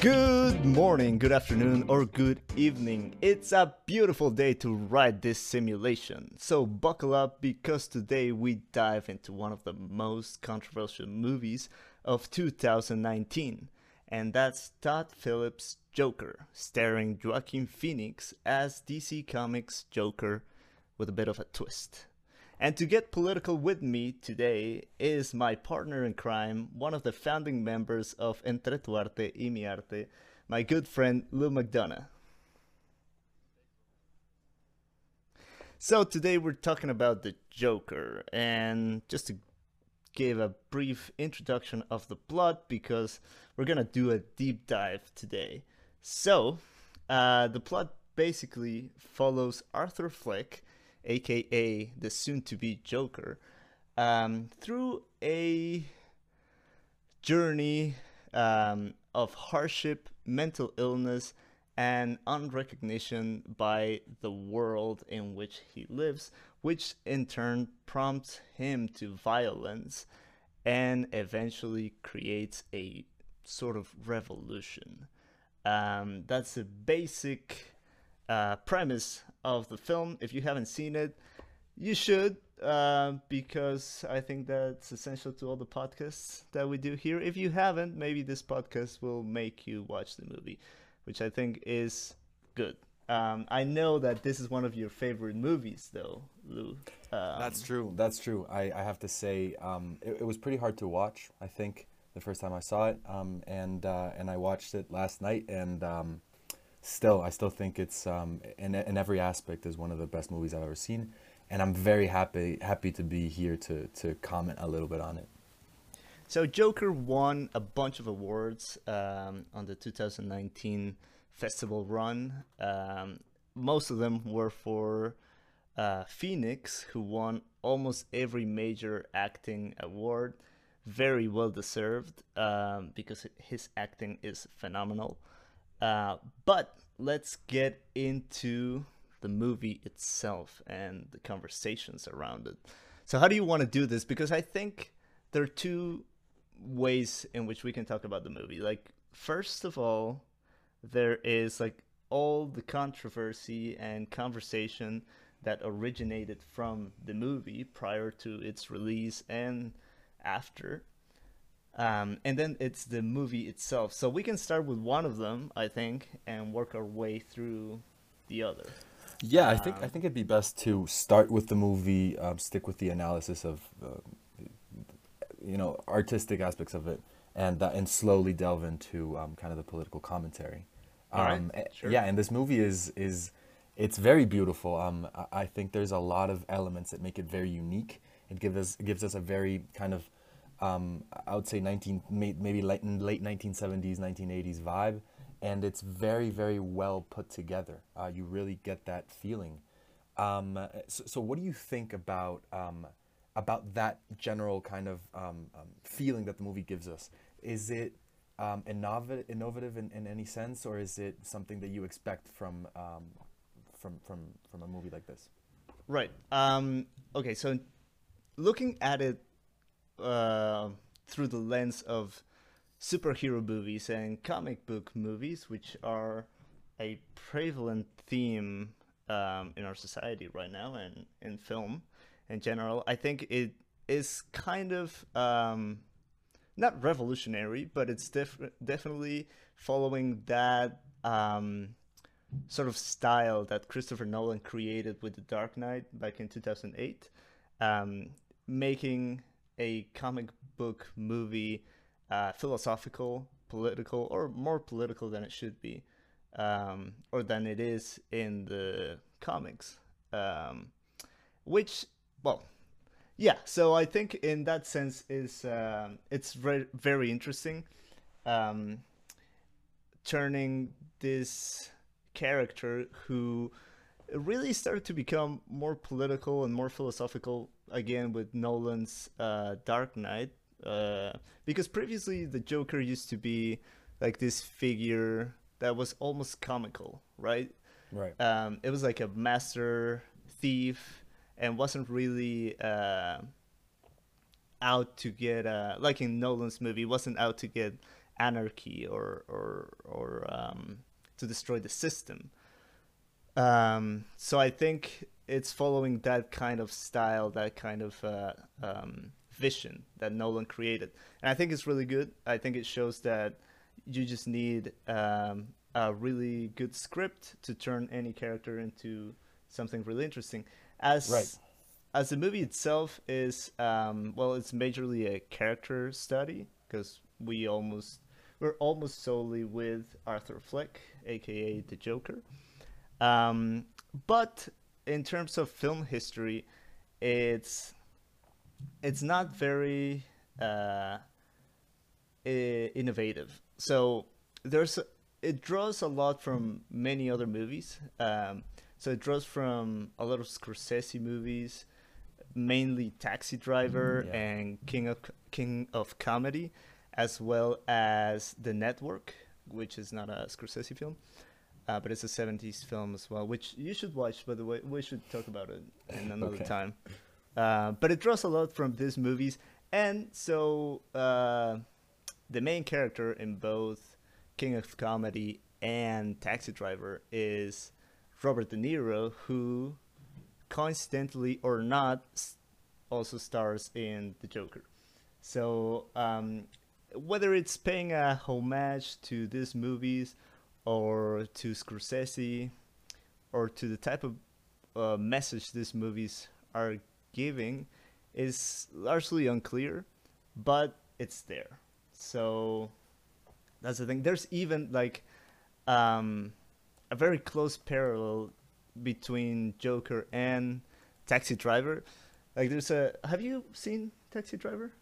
Good morning, good afternoon, or good evening. It's a beautiful day to ride this simulation. So buckle up because today we dive into one of the most controversial movies of 2019, and that's Todd Phillips' Joker, starring Joaquin Phoenix as DC Comics Joker with a bit of a twist. And to get political with me today is my partner in crime, one of the founding members of Entre tu Arte y mi Arte, my good friend Lou McDonough. So today we're talking about the Joker, and just to give a brief introduction of the plot, because we're gonna do a deep dive today. So, uh, the plot basically follows Arthur Fleck aka the soon to be Joker, um, through a journey um, of hardship, mental illness, and unrecognition by the world in which he lives, which in turn prompts him to violence and eventually creates a sort of revolution. Um, that's a basic uh, premise of the film. If you haven't seen it, you should, uh, because I think that's essential to all the podcasts that we do here. If you haven't, maybe this podcast will make you watch the movie, which I think is good. Um, I know that this is one of your favorite movies, though, Lou. Um, That's true. That's true. I, I have to say, um, it, it was pretty hard to watch. I think the first time I saw it, um, and uh, and I watched it last night, and um, still, I still think it's um, in in every aspect is one of the best movies I've ever seen, and I'm very happy happy to be here to to comment a little bit on it. So Joker won a bunch of awards um, on the 2019 festival run. Um, most of them were for uh, Phoenix, who won almost every major acting award. Very well deserved um, because his acting is phenomenal. Uh, but let's get into the movie itself and the conversations around it. So, how do you want to do this? Because I think there are two ways in which we can talk about the movie. Like, first of all, there is like all the controversy and conversation that originated from the movie prior to its release and after. Um, and then it's the movie itself. So we can start with one of them, I think, and work our way through the other. Yeah, I think I think it'd be best to start with the movie, um, stick with the analysis of, uh, you know, artistic aspects of it, and uh, and slowly delve into um, kind of the political commentary. All right, Um, sure. Yeah, and this movie is is it's very beautiful. Um, I, I think there's a lot of elements that make it very unique. It gives us it gives us a very kind of um, I would say 19 maybe late late 1970s 1980s vibe, and it's very very well put together. Uh, you really get that feeling. Um, so, so what do you think about um, about that general kind of um, um, feeling that the movie gives us? Is it um, innovative, innovative in, in any sense, or is it something that you expect from from from from a movie like this? Right. Okay, so looking at it uh, through the lens of superhero movies and comic book movies, which are a prevalent theme um, in our society right now and in film in general, I think it is kind of um, not revolutionary, but it's def- definitely following that um, sort of style that Christopher Nolan created with The Dark Knight back in 2008, um, making a comic book movie uh, philosophical, political, or more political than it should be, um, or than it is in the comics. Um, which, well, yeah. So I think in that sense is um, it's very very interesting, um, turning this character who really started to become more political and more philosophical again with Nolan's uh, Dark Knight. Uh, because previously the Joker used to be like this figure that was almost comical, right? Right. Um, it was like a master thief and wasn't really uh, out to get, uh, like in Nolan's movie, wasn't out to get anarchy or or or um, to destroy the system. Um, so I think it's following that kind of style, that kind of uh, um, vision that Nolan created, and I think it's really good. I think it shows that you just need um, a really good script to turn any character into something really interesting. As Right. as the movie itself is, um, well, it's majorly a character study because we almost we're almost solely with Arthur Fleck, aka the Joker. Um, but in terms of film history, it's it's not very uh, innovative. So there's it draws a lot from many other movies. Um, so it draws from a lot of Scorsese movies, mainly Taxi Driver yeah. and King of King of Comedy, as well as The Network, which is not a Scorsese film. Uh, but it's a 70s film as well, which you should watch, by the way. We should talk about it in another Okay. time. Uh, but it draws a lot from these movies. And so uh, the main character in both King of Comedy and Taxi Driver is Robert De Niro, who coincidentally or not also stars in The Joker. So um, whether it's paying a homage to these movies or to Scorsese or to the type of uh, message these movies are giving is largely unclear, but it's there. So that's the thing. There's even like um, a very close parallel between Joker and Taxi Driver. Like there's a have you seen Taxi Driver?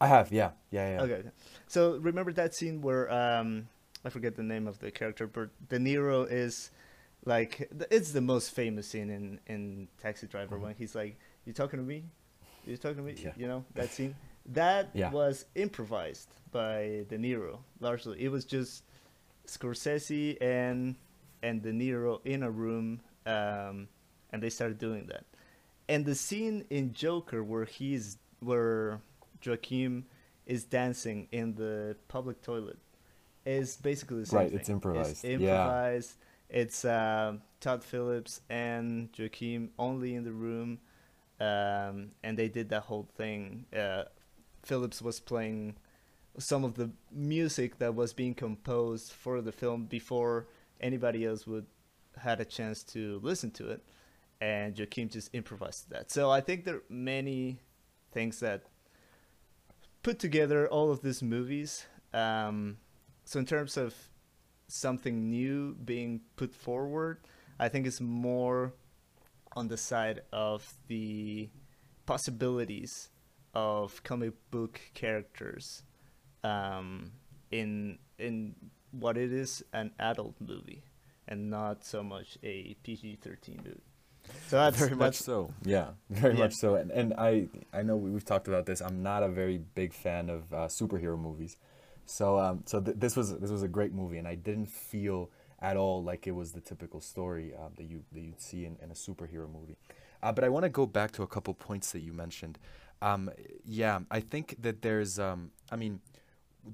I have, yeah, yeah, yeah. Okay. okay. So remember that scene where um I forget the name of the character, but De Niro is like it's the most famous scene in in Taxi Driver when he's like, "You talking to me? You talking to me?" Mm-hmm. Yeah. You know that scene. That Yeah. was improvised by De Niro largely. It was just Scorsese and and De Niro in a room, um, and they started doing that. And the scene in Joker where he's where Joaquin is dancing in the public toilet is basically the same Right, thing. it's improvised, It's yeah. improvised. It's um, Todd Phillips and Joaquin only in the room, um, and they did that whole thing. Uh, Phillips was playing some of the music that was being composed for the film before anybody else would had a chance to listen to it, and Joaquin just improvised that. So I think there are many things that put together all of these movies. Um, so in terms of something new being put forward, I think it's more on the side of the possibilities of comic book characters um, in in what it is an adult movie and not so much a PG thirteen movie. So that's very much that's- so. Yeah, very Yeah. much so. And and I I know we- we've talked about this. I'm not a very big fan of uh, superhero movies, so um so th- this was this was a great movie, and I didn't feel at all like it was the typical story uh, that you that you'd see in, in a superhero movie. Uh, but I want to go back to a couple points that you mentioned. Um, yeah, I think that there's um I mean,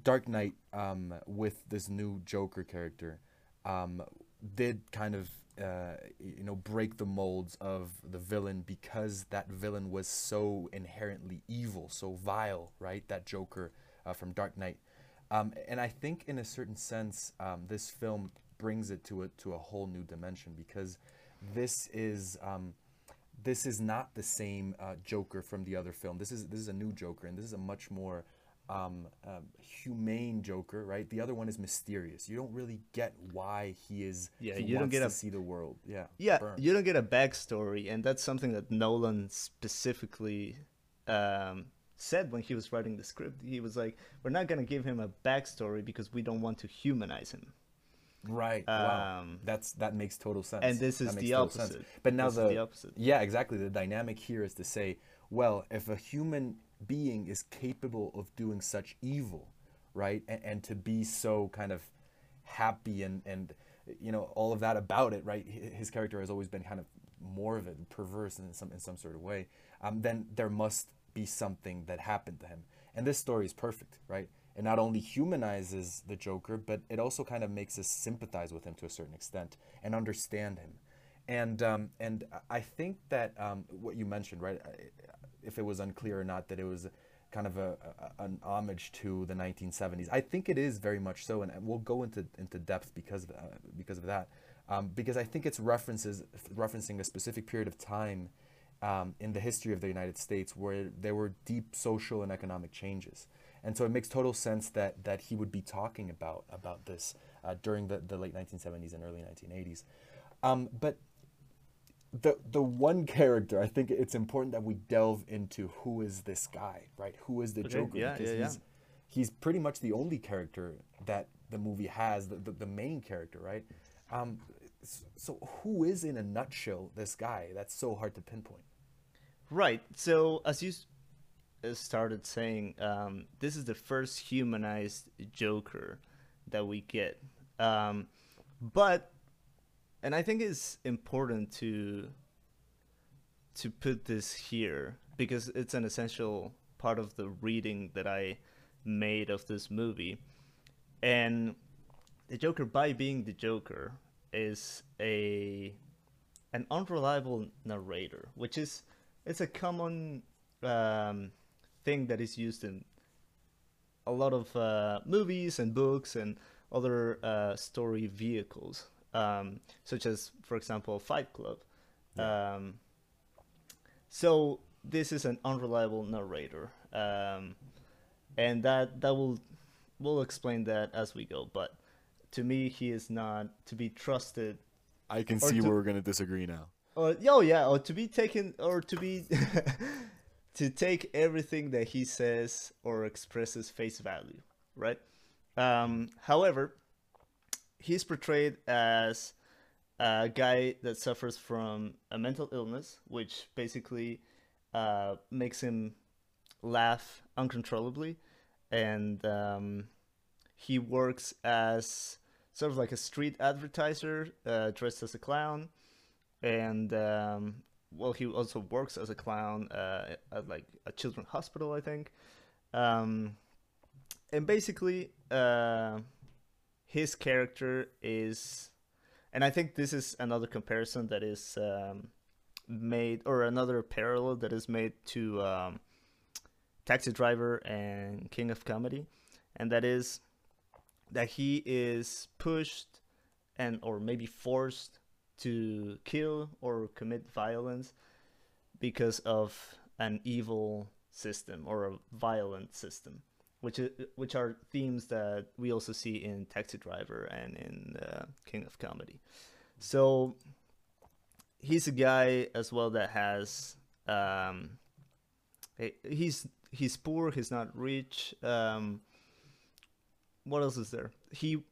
Dark Knight um with this new Joker character um did kind of uh, you know break the molds of the villain because that villain was so inherently evil, so vile, right? That Joker uh, from Dark Knight, um, and I think in a certain sense, um, this film brings it to a to a whole new dimension because this is. Um, this is not the same uh, Joker from the other film. This is this is a new Joker, and this is a much more um, um, humane Joker, right? The other one is mysterious. You don't really get why he is. Yeah, he you don't get to a- see the world. Yeah. Yeah, burn. you don't get a backstory, and that's something that Nolan specifically um, said when he was writing the script. He was like, "We're not gonna give him a backstory because we don't want to humanize him." Right. wow. Um, That's that makes total sense. and this is the total sense. opposite. But now This is the, the opposite. Yeah, exactly. The dynamic here is to say, well, if a human being is capable of doing such evil, right, and, and to be so kind of happy and and you know all of that about it, right? His character has always been kind of morbid, perverse in some in some sort of way. Um, then there must be something that happened to him, and this story is perfect, right? it not only humanizes the Joker, but it also kind of makes us sympathize with him to a certain extent and understand him. And um, and I think that um, what you mentioned, right? If it was unclear or not, that it was kind of a, a, an homage to the 1970s. I think it is very much so, and we'll go into into depth because of, uh, because of that. Um, because I think it's references referencing a specific period of time um, in the history of the United States where there were deep social and economic changes, and so it makes total sense that that he would be talking about about this uh, during the, the late 1970s and early 1980s. Um, but the the one character I think it's important that we delve into who is this guy, right? Who is the Okay, Joker? yeah, because yeah, he's he's pretty much the only character that the movie has, the the, the main character, right? Um, so who is in a nutshell this guy? That's so hard to pinpoint. Right. So as you uh, started saying, um, this is the first humanized Joker that we get. Um, but, and I think it's important to to put this here because it's an essential part of the reading that I made of this movie. And the Joker, by being the Joker, is a an unreliable narrator, which is it's a common um, thing that is used in a lot of uh, movies and books and other uh, story vehicles, um, such as, for example, Fight Club. Um, so this is an unreliable narrator, um, and that that will we'll explain that as we go. But to me, he is not to be trusted I can see to- where we're gonna disagree now. or oh yeah, or to be taken, or to be to take everything that he says or expresses face value, right? Um, however, he's portrayed as a guy that suffers from a mental illness, which basically uh, makes him laugh uncontrollably, and um, he works as sort of like a street advertiser, uh, dressed as a clown and um, well, he also works as a clown uh, at like a children's hospital, I think. Um, and basically, uh, his character is, and I think this is another comparison that is um, made, or another parallel that is made to um, Taxi Driver and King of Comedy, and that is that he is pushed and or maybe forced to kill or commit violence because of an evil system or a violent system, which is, which are themes that we also see in Taxi Driver and in uh, King of Comedy. So he's a guy as well that has um, he's he's poor, he's not rich. Um, what else is there? He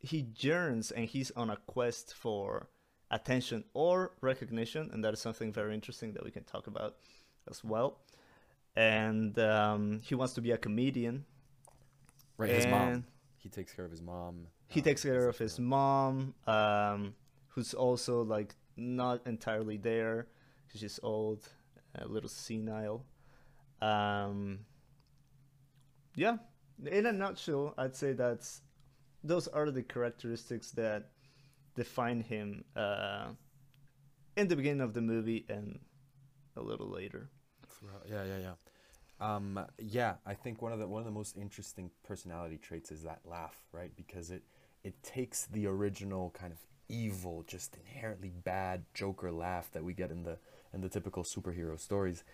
he yearns and he's on a quest for attention or recognition, and that is something very interesting that we can talk about as well. And um, he wants to be a comedian. Right, his mom. He takes care of his mom. He um, takes care of his mom, um, who's also like not entirely there she's old, a little senile. Um, yeah, in a nutshell, I'd say that's those are the characteristics that define him uh, in the beginning of the movie and a little later. Yeah, yeah, yeah. Um, yeah, I think one of the one of the most interesting personality traits is that laugh, right? Because it it takes the original kind of evil, just inherently bad Joker laugh that we get in the in the typical superhero stories,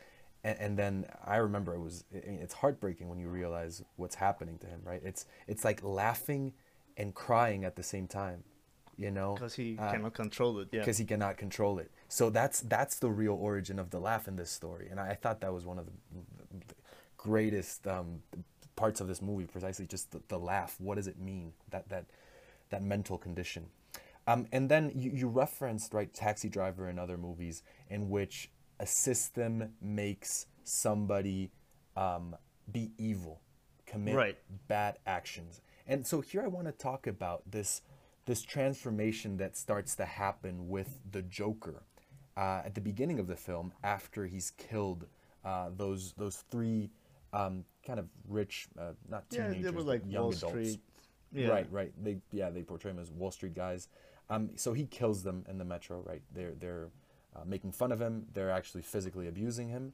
and, and then I remember it was I mean, it's heartbreaking when you realize what's happening to him, right? It's it's like laughing and crying at the same time, you know, Because he Uh, cannot control it. Yeah. because he cannot control it. So that's that's the real origin of the laugh in this story, and I, I thought that was one of the, the greatest um, parts of this movie, precisely just the, the laugh. What does it mean? That that that mental condition. Um, and then you, you referenced right Taxi Driver and other movies in which a system makes somebody um, be evil, commit Right. bad actions. And so here I want to talk about this this transformation that starts to happen with the Joker uh, at the beginning of the film after he's killed uh, those those three um, kind of rich, uh, not Yeah, teenagers, they were like young Wall adults. Street. Yeah. Right, right. They yeah they portray him as Wall Street guys. Um, so he kills them in the metro. Right, they're they're uh, making fun of him. They're actually physically abusing him,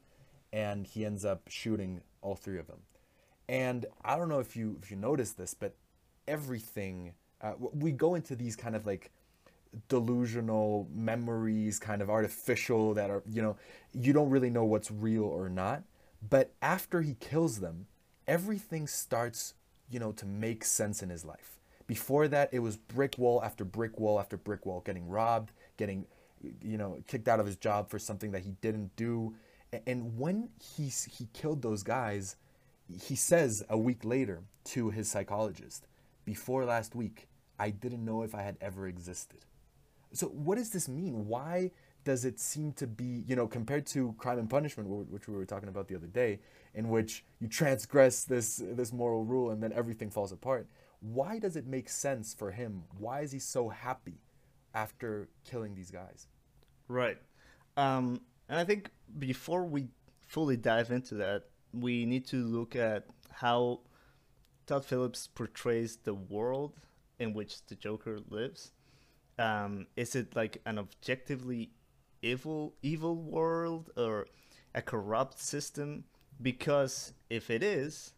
and he ends up shooting all three of them. And I don't know if you if you notice this, but everything uh, we go into these kind of like delusional memories, kind of artificial that are you know you don't really know what's real or not. But after he kills them, everything starts you know to make sense in his life. Before that, it was brick wall after brick wall after brick wall, getting robbed, getting you know kicked out of his job for something that he didn't do. And when he he killed those guys, he says a week later to his psychologist, "Before last week, I didn't know if I had ever existed." So what does this mean? Why does it seem to be, you know, compared to Crime and Punishment, which we were talking about the other day, in which you transgress this this moral rule and then everything falls apart? Why does it make sense for him? Why is he so happy after killing these guys? Right. Um, and I think before we fully dive into that, we need to look at how Todd Phillips portrays the world in which the Joker lives. Um, is it like an objectively evil evil world or a corrupt system? Because if it is,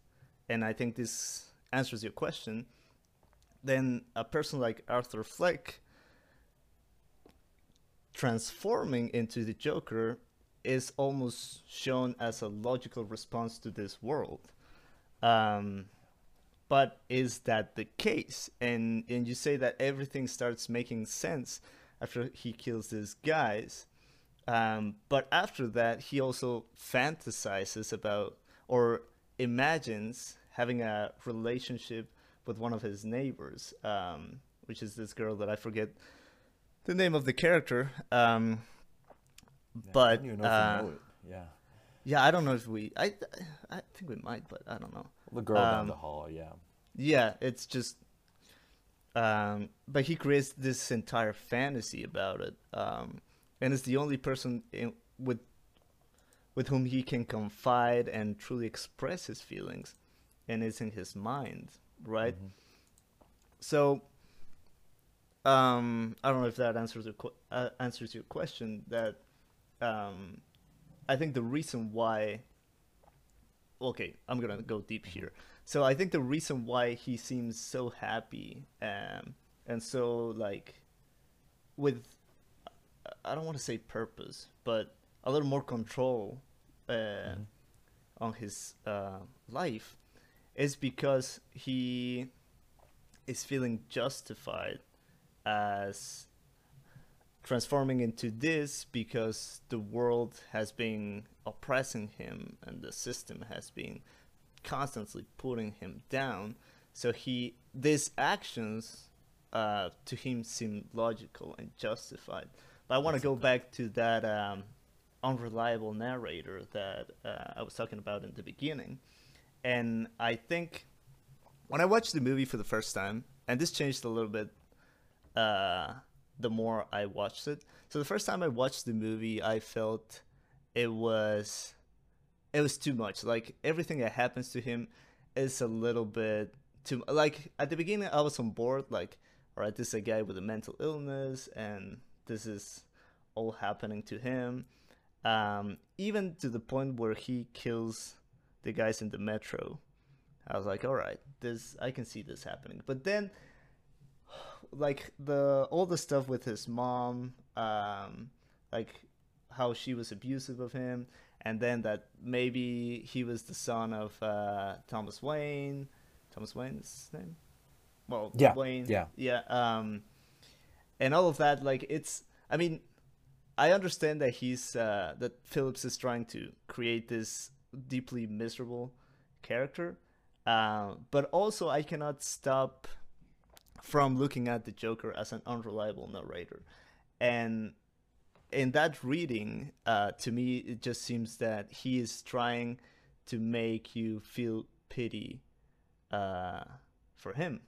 and I think this answers your question, then a person like Arthur Fleck transforming into the Joker is almost shown as a logical response to this world. Um, but is that the case? And and you say that everything starts making sense after he kills these guys. Um, but after that, he also fantasizes about or imagines having a relationship with one of his neighbors, um, which is this girl that I forget the name of the character. Um, Yeah, but uh, you know it. Yeah, yeah, I don't know if we. I I think we might, but I don't know. the girl down um, the hall. Yeah, Yeah, it's just. Um, but he creates this entire fantasy about it, um, and is the only person in, with with whom he can confide and truly express his feelings, and it's in his mind, right? Mhm. So, um, I don't know if that answers your uh, answers your question. That um, I think the reason why. Okay, I'm gonna go deep here. So I think the reason why he seems so happy um, and so like with I don't want to say purpose, but a little more control uh, on his uh, life is because he is feeling justified as transforming into this because the world has been oppressing him and the system has been constantly putting him down. So he these actions uh, to him seem logical and justified. But i want to go back to that um, unreliable narrator that uh, i was talking about in the beginning. And i think when i watched the movie for the first time and this changed a little bit uh, the more I watched it. So the first time I watched the movie, I felt it was it was too much. Like everything that happens to him is a little bit too. Like at the beginning, I was on board. Like, all right, this is a guy with a mental illness, and this is all happening to him. Um, even to the point where he kills the guys in the metro. I was like, all right, this I can see this happening. But then like the all the stuff with his mom, um, like how she was abusive of him, and then that maybe he was the son of uh, Thomas Wayne. Thomas Wayne's name. Well, Yeah, Wayne. yeah. yeah. Um, and all of that, like it's. I mean, I understand that he's uh, that Phillips is trying to create this deeply miserable character, uh, but also I cannot stop from looking at the Joker as an unreliable narrator, and in that reading, uh, to me, it just seems that he is trying to make you feel pity uh, for him,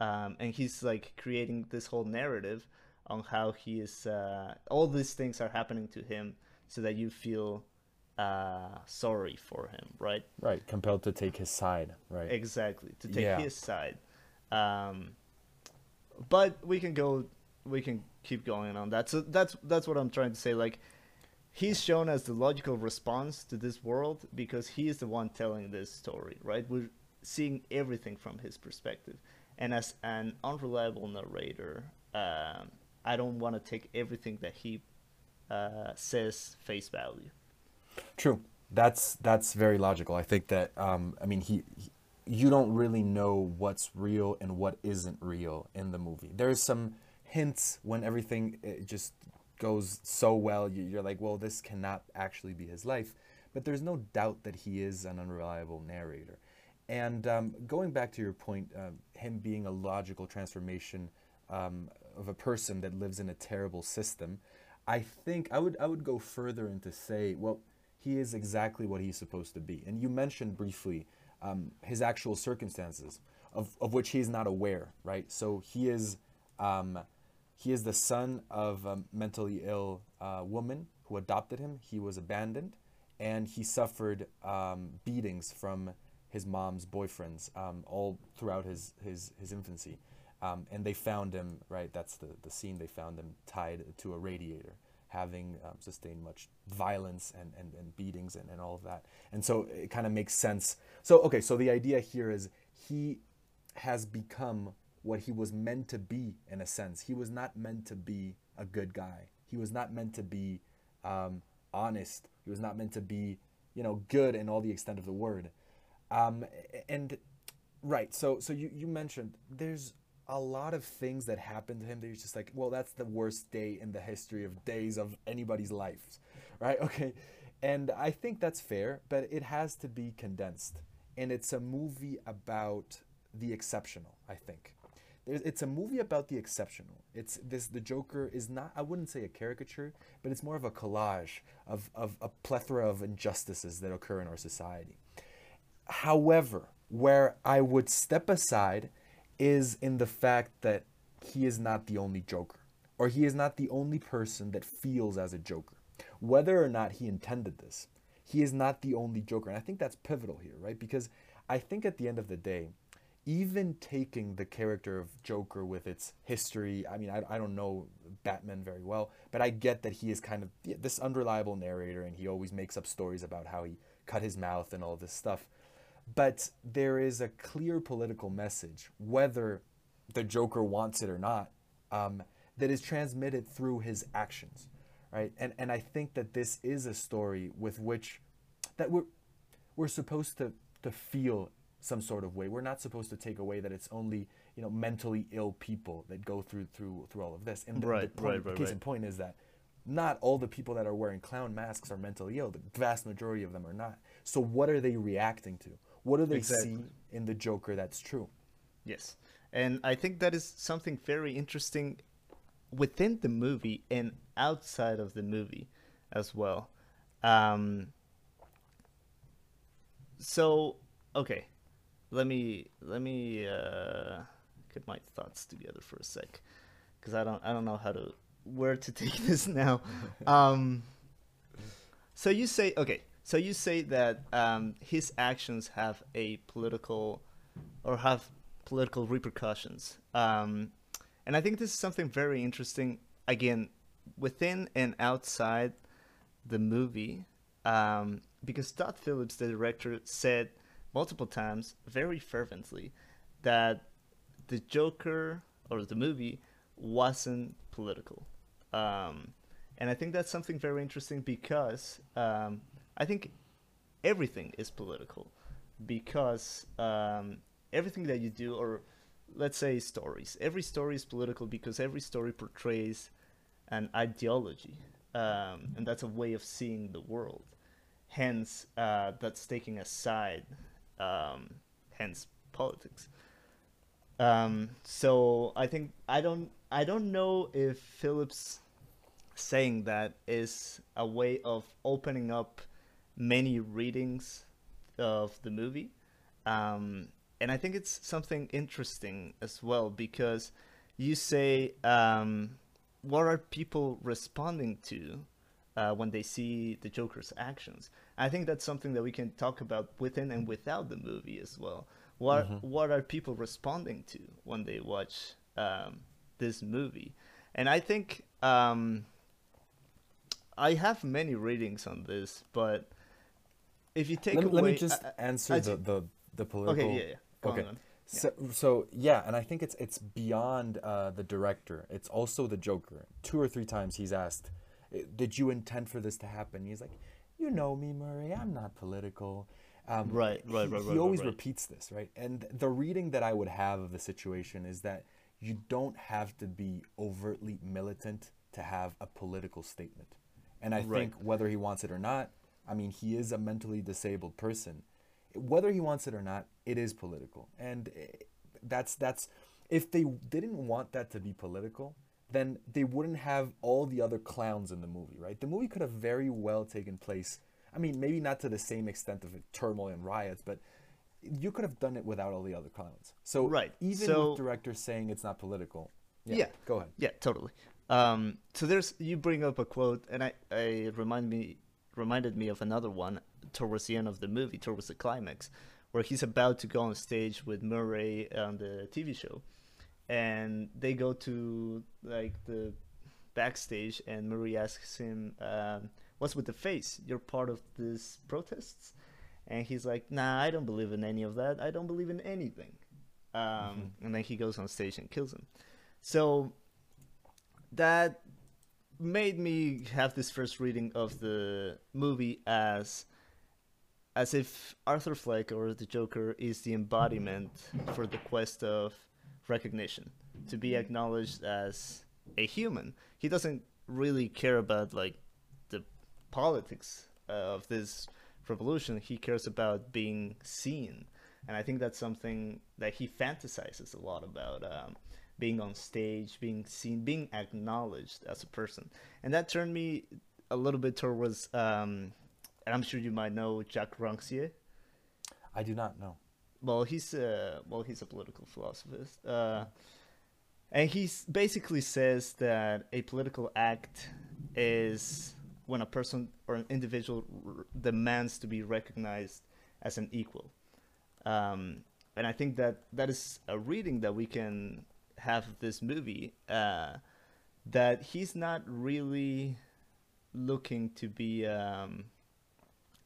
um, and he's like creating this whole narrative on how he is. Uh, all these things are happening to him, so that you feel uh, sorry for him, right? Right, compelled to take his side, right? Exactly, to take Yeah. his side. Um, but we can go, we can keep going on that. So that's that's what I'm trying to say. Like, he's shown as the logical response to this world because he is the one telling this story, right? We're seeing everything from his perspective, and as an unreliable narrator, um, I don't want to take everything that he uh, says face value. True. That's that's very logical. I think that um, I mean he, he, you don't really know what's real and what isn't real in the movie. There's some hints when everything just goes so well. You, you're like, well, this cannot actually be his life, but there's no doubt that he is an unreliable narrator. And um, going back to your point, uh, him being a logical transformation um, of a person that lives in a terrible system, I think I would I would go further and to say, well, he is exactly what he's supposed to be. And you mentioned briefly um, his actual circumstances, of, of which he is not aware, right? So he is um, he is the son of a mentally ill uh, woman who adopted him. He was abandoned, and he suffered um, beatings from his mom's boyfriends um, all throughout his his, his infancy. Um, and they found him right. That's the the scene. They found him tied to a radiator, having um, sustained much violence and, and, and beatings and, and all of that. And so it kind of makes sense. So okay, so the idea here is he has become what he was meant to be in a sense. He was not meant to be a good guy. He was not meant to be um, honest. He was not meant to be, you know, good in all the extent of the word. Um, and right, so so you you mentioned there's a lot of things that happened to him that he's just like, well, that's the worst day in the history of days of anybody's life, right? Okay, and I think that's fair, but it has to be condensed, and it's a movie about the exceptional. I think it's a movie about the exceptional. It's this. The Joker is not. I wouldn't say a caricature, but it's more of a collage of of a plethora of injustices that occur in our society. However, where I would step aside is in the fact that he is not the only Joker, or he is not the only person that feels as a Joker. Whether or not he intended this, he is not the only Joker. And I think that's pivotal here, right? Because I think at the end of the day, even taking the character of Joker with its history, I mean, I, I don't know Batman very well, but I get that he is kind of this unreliable narrator and he always makes up stories about how he cut his mouth and all this stuff. But there is a clear political message, whether the Joker wants it or not, um, that is transmitted through his actions, right? And and I think that this is a story with which that we're we're supposed to to feel some sort of way. We're not supposed to take away that it's only you know mentally ill people that go through through through all of this. And the, Right, the point, right, right, case right. in point is that not all the people that are wearing clown masks are mentally ill. The vast majority of them are not. So what are they reacting to? What do they Exactly. see in the Joker that's true? Yes. And I think that is something very interesting within the movie and outside of the movie as well. Um, so, okay. Let me let me uh, get my thoughts together for a sec cuz I don't I don't know how to where to take this now. Um, so you say okay. So you say that um, his actions have a political or have political repercussions. Um, and I think this is something very interesting. Again, within and outside the movie, um, because Todd Phillips, the director, said multiple times, very fervently, that the Joker or the movie wasn't political. Um, and I think that's something very interesting because um, I think everything is political because um, everything that you do, or let's say stories, every story is political because every story portrays an ideology, um, and that's a way of seeing the world. Hence, uh, that's taking a side, um, hence politics. Um, so I think I don't I don't know if Phillips saying that is a way of opening up many readings of the movie. Um, and I think it's something interesting as well because you say, um, what are people responding to uh, when they see the Joker's actions? I think that's something that we can talk about within and without the movie as well. What Mm-hmm. what are people responding to when they watch um, this movie? And I think um, I have many readings on this, but if you take let, away, let me just I- I- answer I the, ju- the the political. Okay, yeah, yeah. Go okay. on. Yeah. So, so yeah, and I think it's it's beyond uh, the director. It's also the Joker. Two or three times he's asked, "Eh, "Did you intend for this to happen?" He's like, "You know me, Murray. I'm not political." Um, Right, right, he, right, He right, always right, right. repeats this, right? And the reading that I would have of the situation is that you don't have to be overtly militant to have a political statement. And I think whether he wants it or not, I mean, he is a mentally disabled person. Whether he wants it or not, it is political. And eh, that's that's if they didn't want that to be political, then they wouldn't have all the other clowns in the movie, right? The movie could have very well taken place. I mean, maybe not to the same extent of turmoil and riots, but you could have done it without all the other clowns. So Right. even So- with directors saying it's not political, Yeah. go ahead. Yeah, totally. Um, so there's you bring up a quote, and I, I remind me reminded me of another one towards the end of the movie, towards the climax, where he's about to go on stage with Murray on the TV show, and they go to like the backstage, and Murray asks him, um, "What's with the face? You're part of these protests?" And he's like, "Nah, I don't believe in any of that. I don't believe in anything." Um, And then he goes on stage and kills him. So that made me have this first reading of the movie as as if Arthur Fleck or the Joker is the embodiment for the quest of recognition, to be acknowledged as a human. He doesn't really care about like the politics uh, of this revolution. He cares about being seen, and I think that's something that he fantasizes a lot about. Um, being on stage, being seen, being acknowledged as a person, and that turned me a little bit towards. Um, and I'm sure you might know Jacques Rancière. I do not know. Well, he's a well, he's a political philosopher, uh, and he basically says that a political act is when a person or an individual r- demands to be recognized as an equal. Um, and I think that that is a reading that we can have of this movie. Uh, that he's not really looking to be um,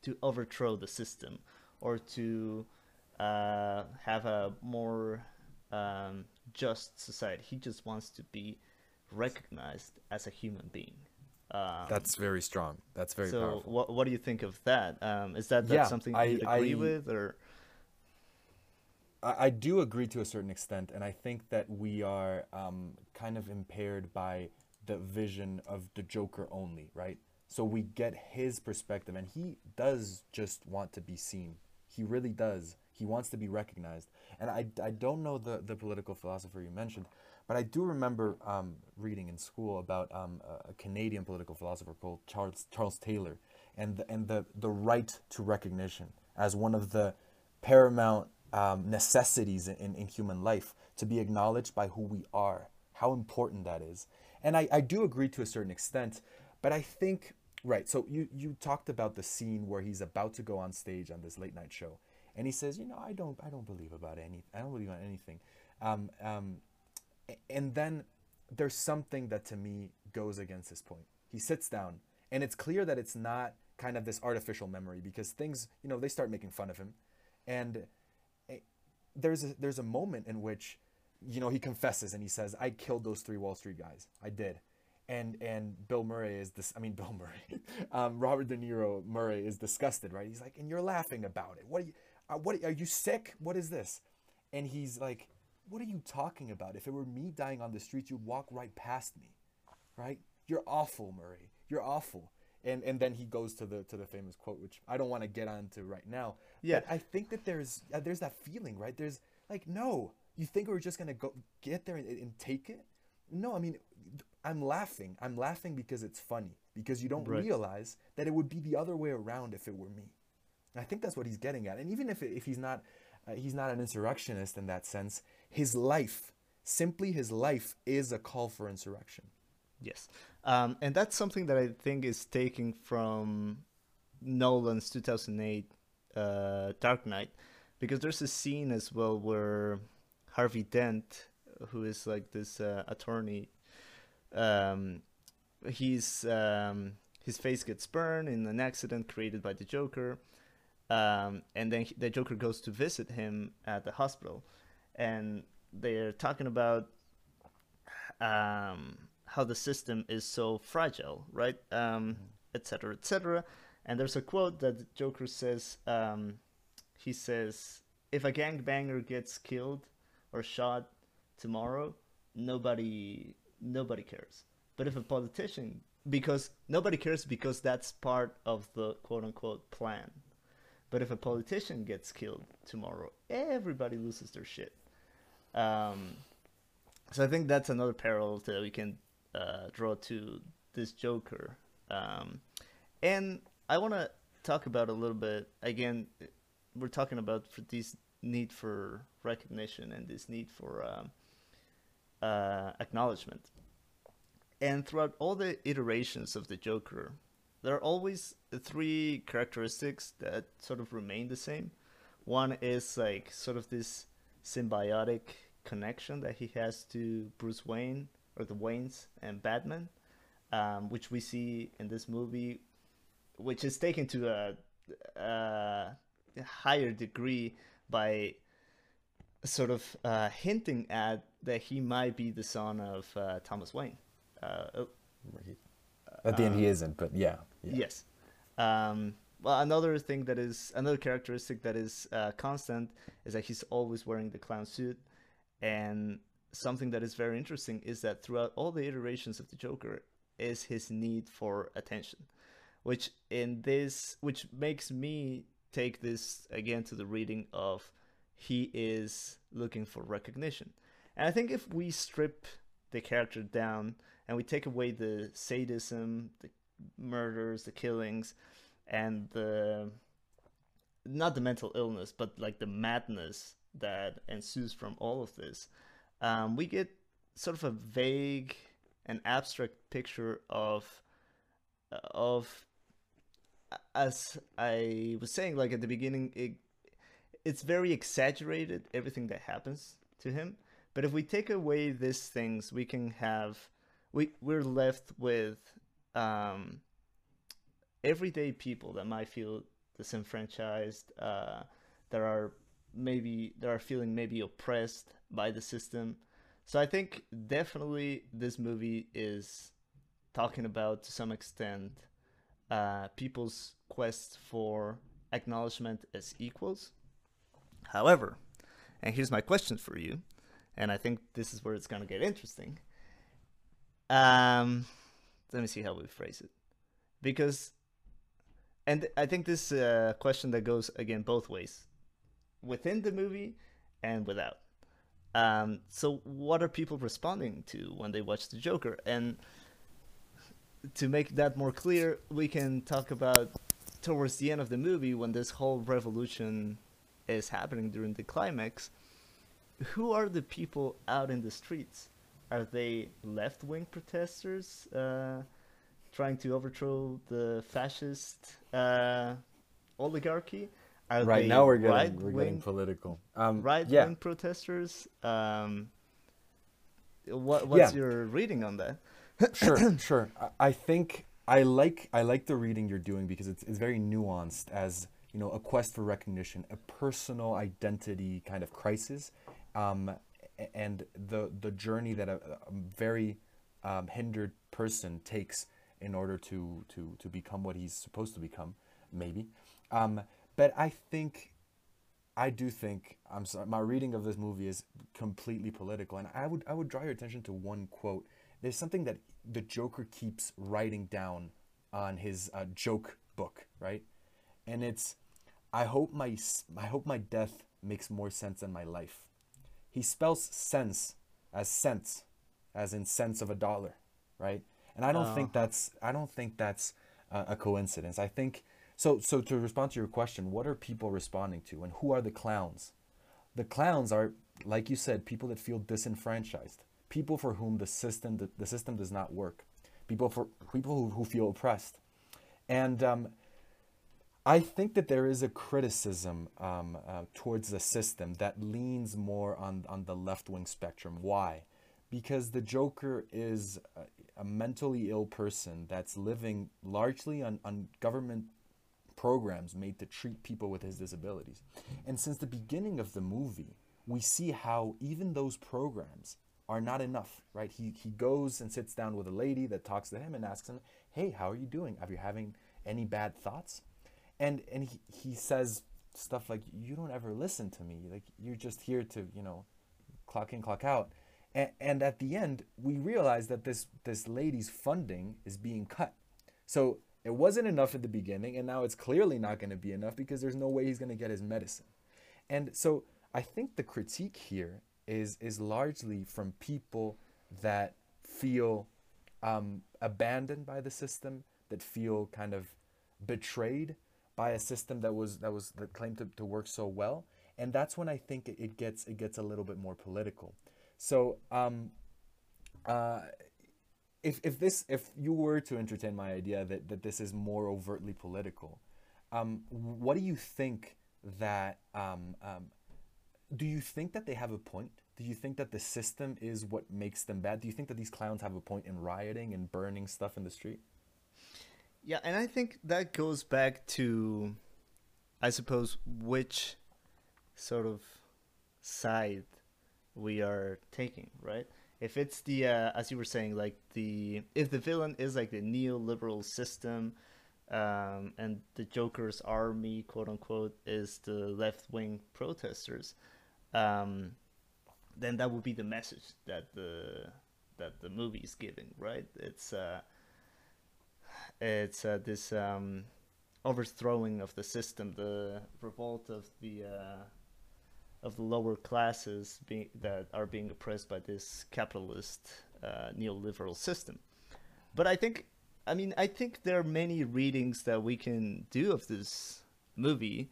to overthrow the system or to uh, have a more um, just society. He just wants to be recognized as a human being. Um, That's very strong. That's very so. powerful. What what do you think of that? Um, is that, that Yeah, something I- you agree I- with, or I, I do agree to a certain extent, and I think that we are um, kind of impaired by the vision of the Joker only, right? So we get his perspective, and he does just want to be seen. He really does. He wants to be recognized. And I, I don't know the, the political philosopher you mentioned, but I do remember um, reading in school about um, a- Canadian political philosopher called Charles Charles Taylor, and the, and the the right to recognition as one of the paramount um, necessities in, in, human life to be acknowledged by who we are, how important that is. And I, I do agree to a certain extent, but I think, right, so you, you talked about the scene where he's about to go on stage on this late night show. And he says, you know, I don't, I don't believe about any, I don't believe on anything. Um, um, and then there's something that to me goes against this point. He sits down, and it's clear that it's not kind of this artificial memory because things, you know, they start making fun of him, and there's a there's a moment in which, you know, he confesses and he says, "I killed those three Wall Street guys. I did," and and Bill Murray is this. I mean, Bill Murray, um, Robert De Niro Murray is disgusted, right? He's like, "And you're laughing about it. What are you? Uh, what are you sick? What is this?" And he's like, "What are you talking about? If it were me dying on the streets, you'd walk right past me, right? You're awful, Murray. You're awful." And and then he goes to the to the famous quote, which I don't want to get onto right now. Yeah. But I think that there's uh, there's that feeling, right? There's like, no, you think we're just gonna go get there and, and take it? No, I mean, I'm laughing. I'm laughing because it's funny because you don't Right. realize that it would be the other way around if it were me. And I think that's what he's getting at. And even if if he's not uh, he's not an insurrectionist in that sense, his life, simply his life, is a call for insurrection. Yes, um, and that's something that I think is taken from Nolan's 2008 uh, Dark Knight, because there's a scene as well where Harvey Dent, who is like this uh, attorney, um, he's um, his face gets burned in an accident created by the Joker, um, and then he, the Joker goes to visit him at the hospital, and they're talking about um, how the system is so fragile, right? Um, etc. cetera, et cetera. And there's a quote that Joker says. Um, he says, "If a gangbanger gets killed or shot tomorrow, nobody nobody cares. But if a politician, because nobody cares because that's part of the quote unquote plan. But if a politician gets killed tomorrow, everybody loses their shit. Um, so I think that's another parallel that we can uh, draw to this Joker. Um, and I want to talk about a little bit again. We're talking about for this need for recognition and this need for um, uh, acknowledgement. And throughout all the iterations of the Joker, there are always three characteristics that sort of remain the same. One is like sort of this symbiotic connection that he has to Bruce Wayne or the Waynes and Batman, um, which we see in this movie, which is taken to a, a higher degree by sort of uh, hinting at that he might be the son of uh, Thomas Wayne. Uh, oh, At the end, he isn't, but yeah. yeah. Yes. Um, well, another thing that is another characteristic that is uh, constant is that he's always wearing the clown suit, and something that is very interesting is that throughout all the iterations of the Joker is his need for attention, which in this which makes me take this again to the reading of he is looking for recognition. And I think if we strip the character down and we take away the sadism, the murders, the killings, and the not the mental illness, but like the madness that ensues from all of this, um, we get sort of a vague and abstract picture of of as I was saying, like at the beginning, it it's very exaggerated everything that happens to him. But if we take away these things, we can have we we're left with um, everyday people that might feel disenfranchised, uh, that are maybe that are feeling maybe oppressed by the system. So I think definitely this movie is talking about to some extent uh, people's quest for acknowledgement as equals. However, and here's my question for you, and I think this is where it's gonna get interesting. Um, let me see how we phrase it, because, and I think this is a question that goes again both ways, within the movie and without. Um, so what are people responding to when they watch the Joker? And to make that more clear, we can talk about towards the end of the movie when this whole revolution is happening during the climax. Who are the people out in the streets? Are they left wing protesters uh, trying to overthrow the fascist uh, oligarchy? Are Right now we're getting right we're wing getting political. Um, right yeah. wing protesters? Um, what what's Yeah. your reading on that? sure, sure. I- I think I like I like the reading you're doing because it's it's very nuanced as you know a quest for recognition, a personal identity kind of crisis, um, and the the journey that a, a very um, hindered person takes in order to to to become what he's supposed to become, maybe. Um, but I think I do think I'm sorry, my reading of this movie is completely political, and I would I would draw your attention to one quote. There's something that the Joker keeps writing down on his uh, joke book, right? And it's, I hope my I hope my death makes more sense than my life. He spells sense as cents, as in cents of a dollar, right? And I don't think that's I don't think that's uh, a coincidence. I think so. So to respond to your question, what are people responding to, and who are the clowns? The clowns are, like you said, people that feel disenfranchised, people for whom the system the, the system does not work, people for people who, who feel oppressed, and um, I think that there is a criticism um, uh, towards the system that leans more on, on the left wing spectrum. Why? Because the Joker is a, a, mentally ill person that's living largely on, on government programs made to treat people with his disabilities. And since the beginning of the movie, we see how even those programs are not enough, right? He, he goes and sits down with a lady that talks to him and asks him, Hey, how are you doing? Are you having any bad thoughts? and and he, he says stuff like you don't ever listen to me like you're just here to you know clock in clock out and, and at the end we realize that this this lady's funding is being cut so it wasn't enough at the beginning and now it's clearly not going to be enough because there's no way he's going to get his medicine. And so i think the critique here is is largely from people that feel um, abandoned by the system that feel kind of betrayed by a system that was that was that claimed to, to work so well. And that's when i think it, it gets it gets a little bit more political. So um uh if, if this if you were to entertain my idea that, that this is more overtly political um, what do you think that um, um, do you think that they have a point? Do you think that the system is what makes them bad? Do you think that these clowns have a point in rioting and burning stuff in the street? Yeah, and I think that goes back to, I suppose, which sort of side we are taking, right? If it's the, uh, as you were saying, like the, if the villain is like the neoliberal system, um, and the Joker's army, quote unquote, is the left wing protesters, um, then that would be the message that the that the movie is giving, right? It's uh, it's uh, this um, overthrowing of the system, the revolt of the uh, of the lower classes being, that are being oppressed by this capitalist uh, neoliberal system. But I think, I mean, I think there are many readings that we can do of this movie,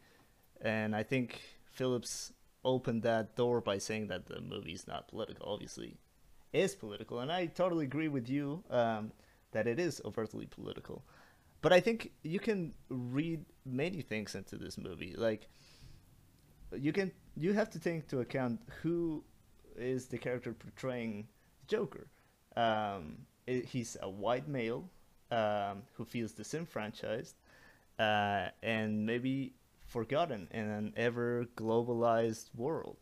and I think Phillips opened that door by saying that the movie is not political. Obviously, is political, and I totally agree with you. Um, that it is overtly political. But I think you can read many things into this movie. Like you can you have to take into account who is the character portraying Joker. Um, it, he's a white male um, who feels disenfranchised uh, and maybe forgotten in an ever globalized world.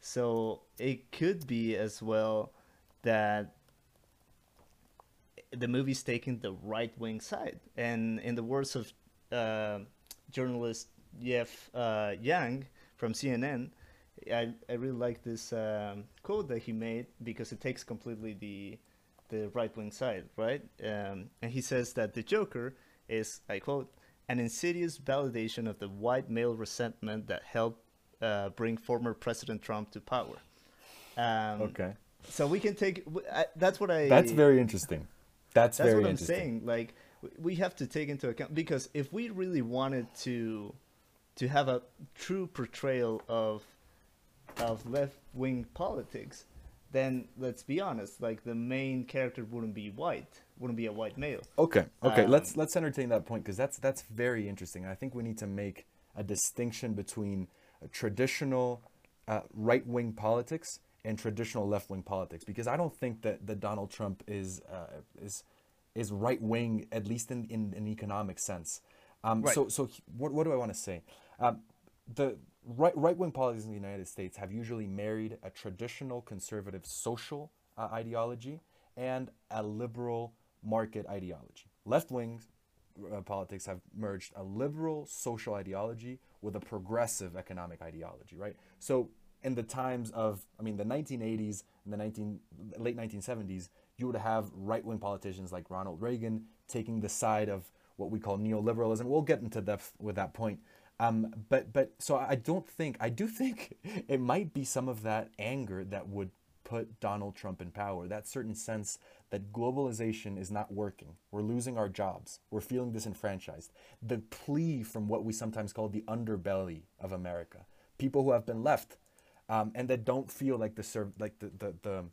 So it could be as well that the movie's taking the right wing side. And in the words of uh, journalist Jeff uh, Yang from CNN, I, I really like this um, quote that he made because it takes completely the the right wing side, right? Um, and he says that the Joker is, I quote, an insidious validation of the white male resentment that helped uh, bring former President Trump to power. Um, okay. So we can take. That's what I. That's very interesting. That's, That's very what I'm saying. Like we have to take into account because if we really wanted to to have a true portrayal of of left wing politics, then let's be honest, like the main character wouldn't be white, wouldn't be a white male. Okay, okay, um, let's let's entertain that point because that's that's very interesting. I think we need to make a distinction between traditional uh, right wing politics and traditional left wing politics because I don't think that, that Donald Trump is uh, is is right wing at least in, in an economic sense. Um, right. So so what what do I want to say? Um, the right right wing politics in the United States have usually married a traditional conservative social uh, ideology and a liberal market ideology. Left wing uh, politics have merged a liberal social ideology with a progressive economic ideology, right? So in the times of, I mean, the 1980s and the 19, late 1970s, you would have right wing politicians like Ronald Reagan taking the side of what we call neoliberalism. We'll get into depth with that point. Um, but but so I don't think I do think it might be some of that anger that would put Donald Trump in power. That certain sense that globalization is not working. We're losing our jobs. We're feeling disenfranchised. The plea from what we sometimes call the underbelly of America. People who have been left um, and that don't feel like the serv- like the, the the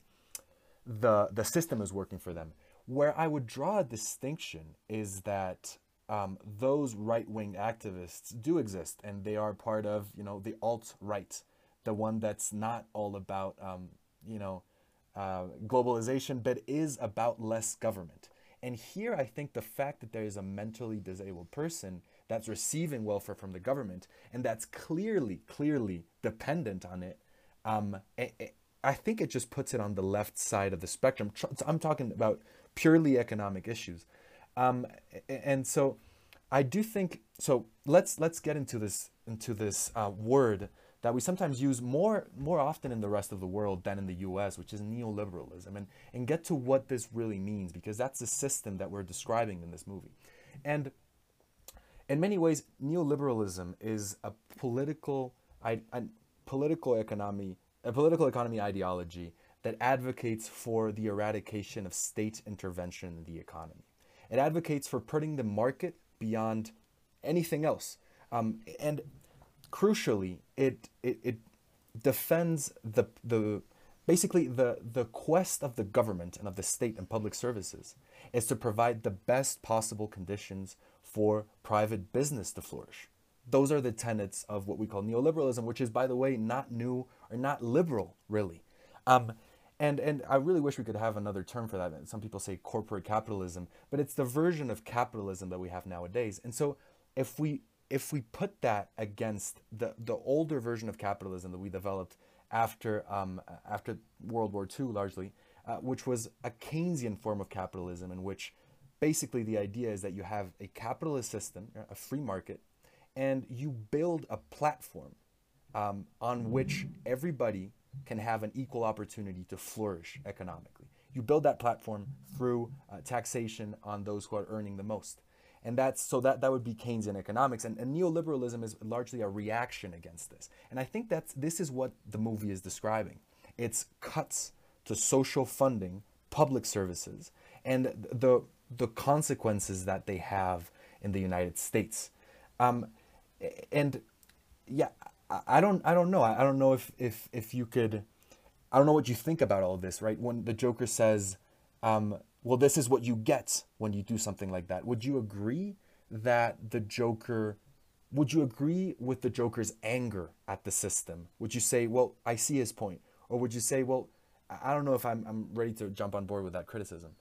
the the system is working for them. Where I would draw a distinction is that um, those right wing activists do exist, and they are part of you know the alt right, the one that's not all about um, you know uh, globalization, but is about less government. And here, I think the fact that there is a mentally disabled person that's receiving welfare from the government and that's clearly, clearly dependent on it, um, it, it I think it just puts it on the left side of the spectrum. I'm talking about purely economic issues, um, and so I do think so. Let's let's get into this into this uh, word that we sometimes use more more often in the rest of the world than in the U.S., which is neoliberalism, and and get to what this really means because that's the system that we're describing in this movie, and in many ways, neoliberalism is a political a political economy a political economy ideology that advocates for the eradication of state intervention in the economy. It advocates for putting the market beyond anything else. Um, and crucially, it, it, it defends the, the basically the, the quest of the government and of the state and public services is to provide the best possible conditions for private business to flourish. Those are the tenets of what we call neoliberalism, which is, by the way, not new or not liberal, really. Um, and, and I really wish we could have another term for that. Some people say corporate capitalism, but it's the version of capitalism that we have nowadays. And so if we if we put that against the, the older version of capitalism that we developed after um, after World War II, largely, uh, which was a Keynesian form of capitalism, in which basically the idea is that you have a capitalist system, a free market, and you build a platform um, on which everybody can have an equal opportunity to flourish economically. You build that platform through uh, taxation on those who are earning the most. And that's so that, that would be Keynesian economics. And, and neoliberalism is largely a reaction against this. And I think that's this is what the movie is describing. It's cuts to social funding, public services, and the the consequences that they have in the United States. Um, and yeah, I don't I don't know. I don't know if if if you could I don't know what you think about all of this, right? When the Joker says, um, well, this is what you get when you do something like that. Would you agree that the Joker would you agree with the Joker's anger at the system? Would you say, well, I see his point? Or would you say, well, I don't know if I'm I'm ready to jump on board with that criticism?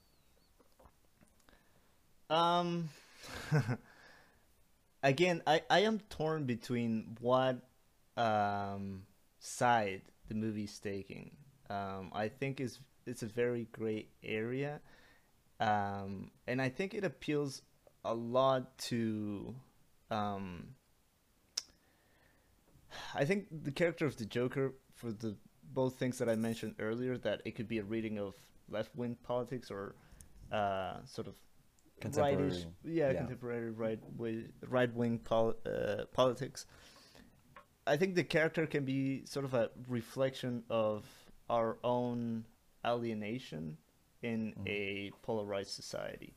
Um again, I, I am torn between what um, side the movie's taking. Um, I think is it's a very great area, um, and I think it appeals a lot to. Um, I think the character of the Joker for the both things that I mentioned earlier that it could be a reading of left wing politics or uh, sort of rightish, yeah, yeah, contemporary right right wing pol- uh, politics. I think the character can be sort of a reflection of our own alienation in mm. a polarized society.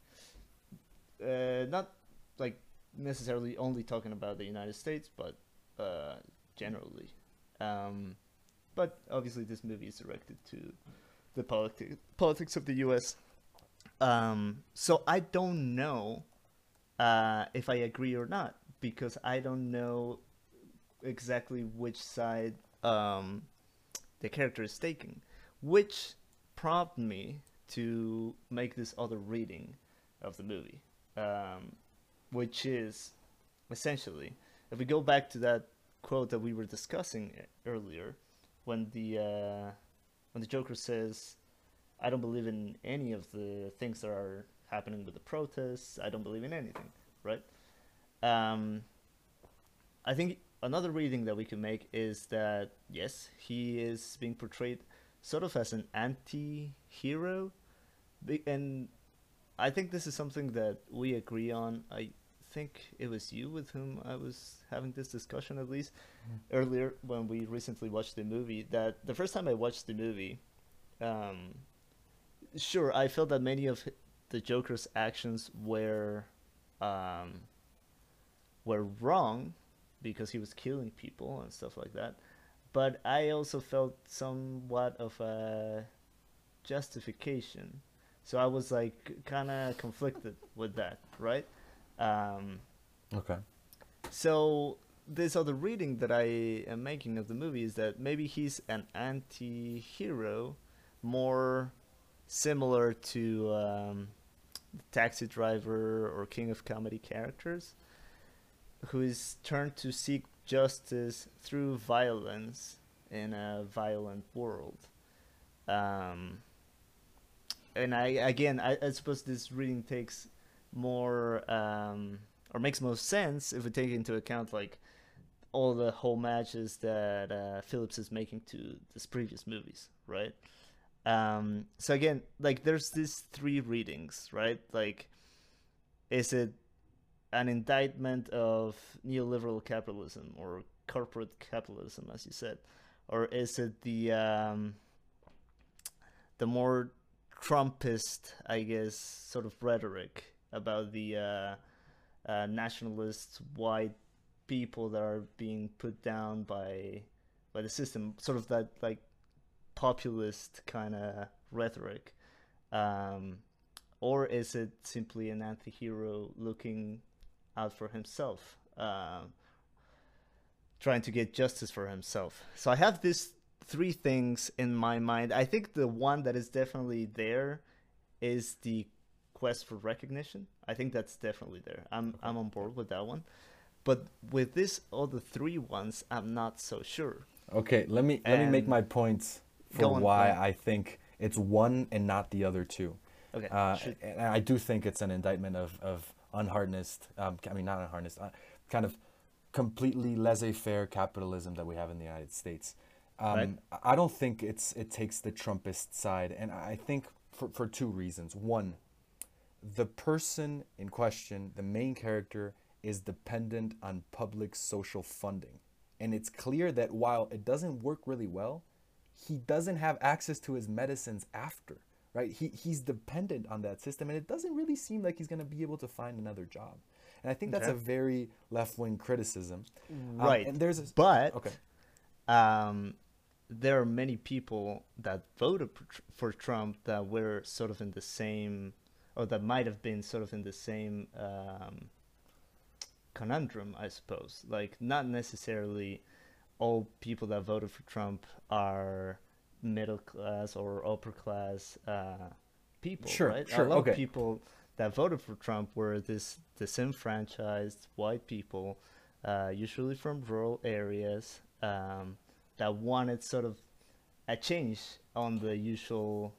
Uh, not like necessarily only talking about the United States, but uh, generally. Um, but obviously, this movie is directed to the politi- politics of the U.S. Um, so I don't know uh, if I agree or not because I don't know exactly which side um, the character is taking, which prompted me to make this other reading of the movie, um, which is essentially, if we go back to that quote that we were discussing earlier, when the uh, when the Joker says, "I don't believe in any of the things that are happening with the protests. I don't believe in anything." Right? Um, I think another reading that we can make is that yes, he is being portrayed sort of as an anti-hero, and I think this is something that we agree on. I think it was you with whom I was having this discussion at least mm. earlier when we recently watched the movie. That the first time I watched the movie, um, sure, I felt that many of the Joker's actions were um, were wrong because he was killing people and stuff like that. But I also felt somewhat of a justification. So I was like kind of conflicted with that, right? Um, Okay. so this other reading that I am making of the movie is that maybe he's an anti-hero, more similar to um, the Taxi Driver or King of Comedy characters, who is turned to seek justice through violence in a violent world. Um, and I again, I, I suppose this reading takes more um, or makes most sense if we take into account like all the whole matches that uh, Phillips is making to his previous movies, right? Um, so again, like there's these three readings, right? Like, is it an indictment of neoliberal capitalism or corporate capitalism, as you said, or is it the um, the more Trumpist, I guess, sort of rhetoric about the uh, uh, nationalist white people that are being put down by by the system, sort of that like populist kind of rhetoric, um, or is it simply an anti-hero looking out for himself, um, trying to get justice for himself? So I have these three things in my mind. I think the one that is definitely there is the quest for recognition. I think that's definitely there. I'm I'm on board with that one. But with this other three ones, I'm not so sure. Okay, let me let me make my points for on, why. I think it's one and not the other two. Okay. Uh, and I do think it's an indictment of, of unharnessed, um, I mean, not unharnessed, uh, kind of completely laissez faire capitalism that we have in the United States. Um, Right. I- I don't think it's it takes the Trumpist side, and I think for, for two reasons. One, the person in question, the main character, is dependent on public social funding. And it's clear that while it doesn't work really well, he doesn't have access to his medicines after, right? He, he's dependent on that system, and it doesn't really seem like he's going to be able to find another job. And I think that's Okay. a very left wing criticism. Um, right. and there's a, but okay. um, there are many people that voted for, for Trump that were sort of in the same, or that might have been sort of in the same um, conundrum, I suppose. Like, not necessarily all people that voted for Trump are middle class or upper class uh, people, Sure, right? sure, A lot okay. of people that voted for Trump were this disenfranchised white people, uh, usually from rural areas, um, that wanted sort of a change on the usual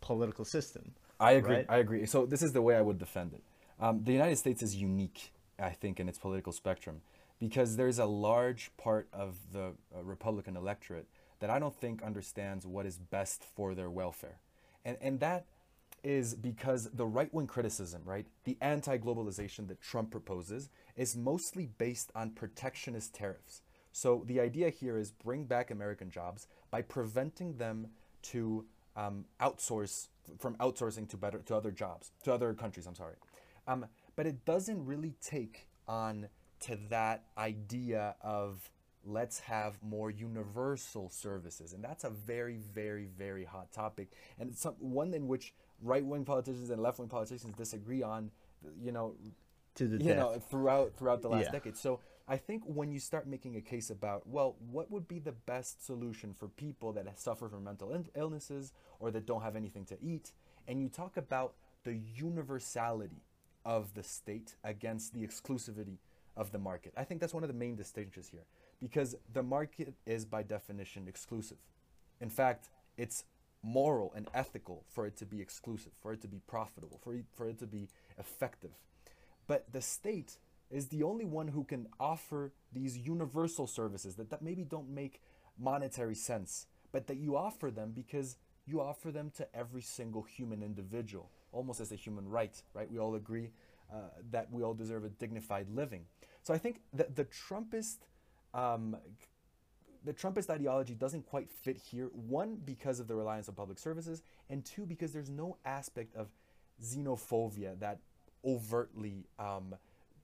political system. I agree. right? I agree. So this is the way I would defend it. Um, the United States is unique, I think, in its political spectrum because there's a large part of the uh, Republican electorate that I don't think understands what is best for their welfare, and and that is because the right wing criticism, right, the anti globalization that Trump proposes, is mostly based on protectionist tariffs. So the idea here is bring back American jobs by preventing them to um, outsource from outsourcing to better to other jobs to other countries. I'm sorry, um, but it doesn't really take on to that idea of let's have more universal services, and that's a very, very, very hot topic, and it's some, one in which right-wing politicians and left-wing politicians disagree on. You know, To the you death. know throughout throughout the last Yeah. decade so i think when you start making a case about well what would be the best solution for people that suffer from mental ill- illnesses or that don't have anything to eat and you talk about the universality of the state against the exclusivity of the market i think that's one of the main distinctions here because the market is by definition exclusive in fact it's moral and ethical for it to be exclusive for it to be profitable for it, for it to be effective but the state is the only one who can offer these universal services that, that maybe don't make monetary sense, but that you offer them because you offer them to every single human individual, almost as a human right, right? We all agree uh, that we all deserve a dignified living. So I think that the Trumpist um, the Trumpist ideology doesn't quite fit here. One, because of the reliance on public services, and two, because there's no aspect of xenophobia that overtly um,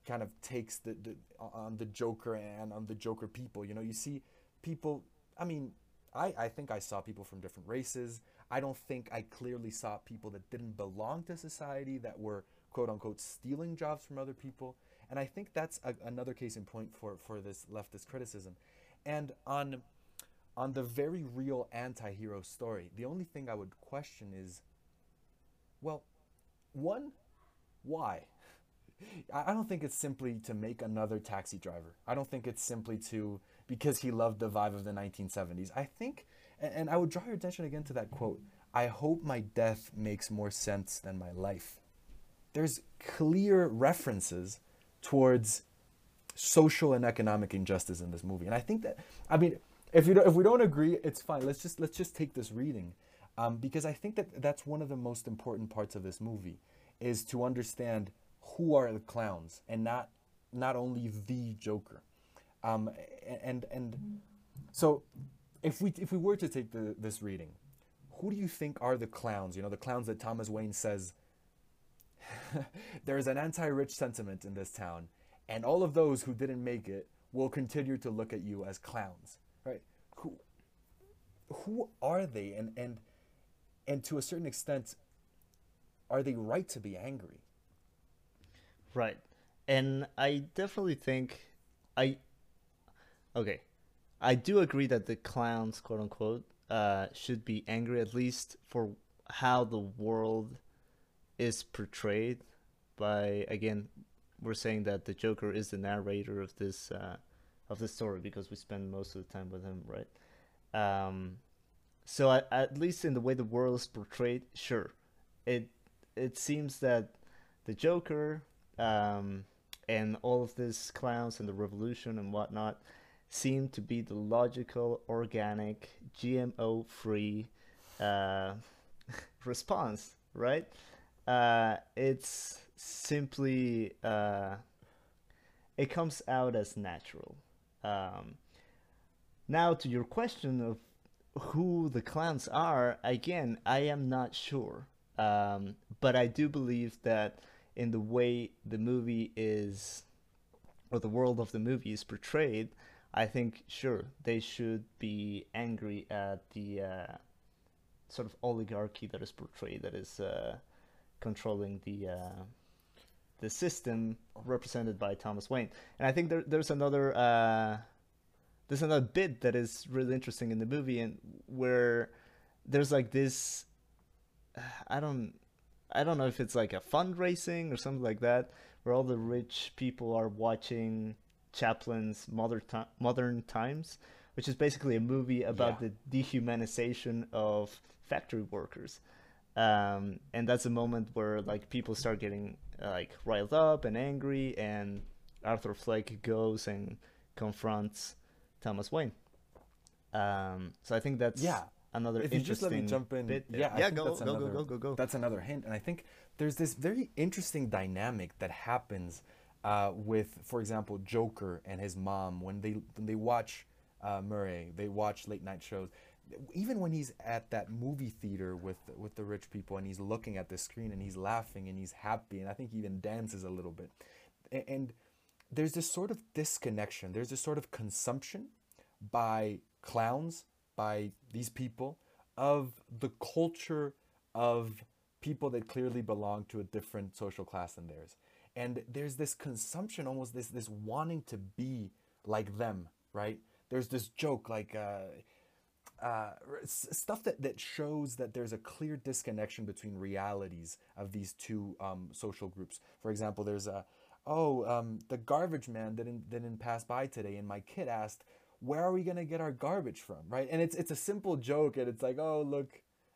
kind of takes the, the on the Joker and on the Joker people. You know, you see people. I mean, I, I think I saw people from different races. I don't think I clearly saw people that didn't belong to society that were quote unquote stealing jobs from other people. And I think that's a, another case in point for, for this leftist criticism. And on on the very real anti-hero story, the only thing I would question is well, one, why? I don't think it's simply to make another taxi driver. I don't think it's simply to because he loved the vibe of the 1970s. I think, and I would draw your attention again to that quote I hope my death makes more sense than my life. There's clear references towards social and economic injustice in this movie. And I think that, I mean, if, you if we don't agree, it's fine. Let's just, let's just take this reading. Um, because I think that that's one of the most important parts of this movie is to understand who are the clowns and not not only the Joker. Um, and and so if we if we were to take the, this reading, who do you think are the clowns? You know, the clowns that Thomas Wayne says there is an anti-rich sentiment in this town, and all of those who didn't make it will continue to look at you as clowns, right? Who who are they, and and and to a certain extent, are they right to be angry? Right, and I definitely think I okay, I do agree that the clowns, quote unquote, uh, should be angry at least for how the world is portrayed by again we're saying that the joker is the narrator of this uh, of this story because we spend most of the time with him right um, so at, least in the way the world is portrayed sure it it seems that the joker um, and all of these clowns and the revolution and whatnot seem to be the logical, organic, GMO free uh, response, right? Uh, it's simply, uh, it comes out as natural. Um, now, to your question of who the clowns are, again, I am not sure. Um, but I do believe that in the way the movie is, or the world of the movie is portrayed, I think sure they should be angry at the uh, sort of oligarchy that is portrayed, that is uh, controlling the uh, the system represented by Thomas Wayne. And I think there, there's another uh, there's another bit that is really interesting in the movie, and where there's like this, I don't. I don't know if it's like a fundraising or something like that, where all the rich people are watching Chaplin's Modern, Modern Times, which is basically a movie about yeah. the dehumanization of factory workers. Um, and that's a moment where like people start getting like riled up and angry, and Arthur Fleck goes and confronts Thomas Wayne. Um, so I think that's yeah. another if you just let me jump in. bit yeah yeah go go, another, go go go go. that's another hint. And i think there's this very interesting dynamic that happens uh, with, for example, Joker and his mom when they when they watch uh, Murray, they watch late night shows. Even when he's at that movie theater with with the rich people and he's looking at the screen and he's laughing and he's happy and I think he even dances a little bit, and, there's this sort of disconnection. There's this sort of consumption by clowns, by these people, of the culture of people that clearly belong to a different social class than theirs and there's this consumption almost this this wanting to be like them right there's this joke like uh, uh, stuff that, that shows that there's a clear disconnection between realities of these two um, social groups. For example, there's a, oh, um, the garbage man didn't didn't pass by today, and my kid asked, where are we gonna get our garbage from, right? And it's it's a simple joke, and it's like, oh, look,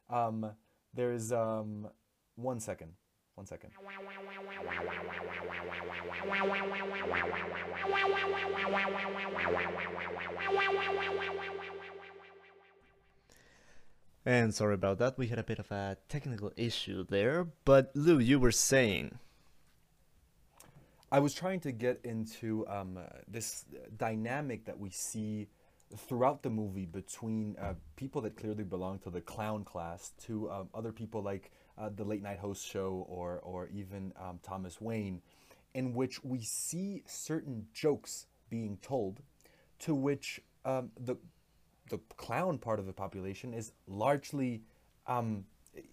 um, there's um, one second. One second. And sorry about that, we had a bit of a technical issue there. But Lou, you were saying. I was trying to get into um, this dynamic that we see throughout the movie between uh, people that clearly belong to the clown class to um, other people like uh, the late night host show or or even um, Thomas Wayne, in which we see certain jokes being told, to which um, the the clown part of the population is largely um,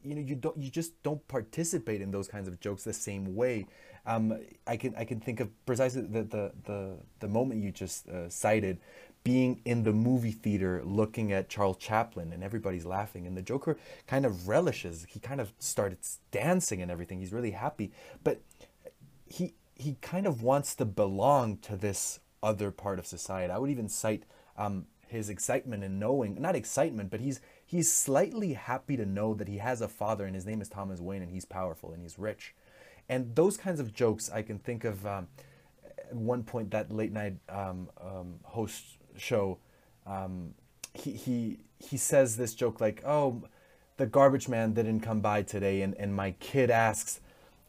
you know you don't you just don't participate in those kinds of jokes the same way. Um, I can I can think of precisely the the the, the moment you just uh, cited being in the movie theater looking at Charles Chaplin and everybody's laughing and the Joker kind of relishes. He kind of started dancing and everything. He's really happy. But he he kind of wants to belong to this other part of society. I would even cite um, his excitement in knowing not excitement but he's he's slightly happy to know that he has a father and his name is Thomas Wayne and he's powerful and he's rich. And those kinds of jokes I can think of um, at one point that late night um, um, host show um, he, he he says this joke like oh the garbage man didn't come by today and, and my kid asks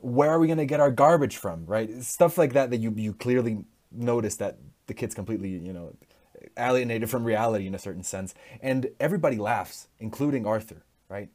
where are we going to get our garbage from? Right? Stuff like that that you, you clearly notice that the kid's completely you know alienated from reality in a certain sense and everybody laughs including arthur right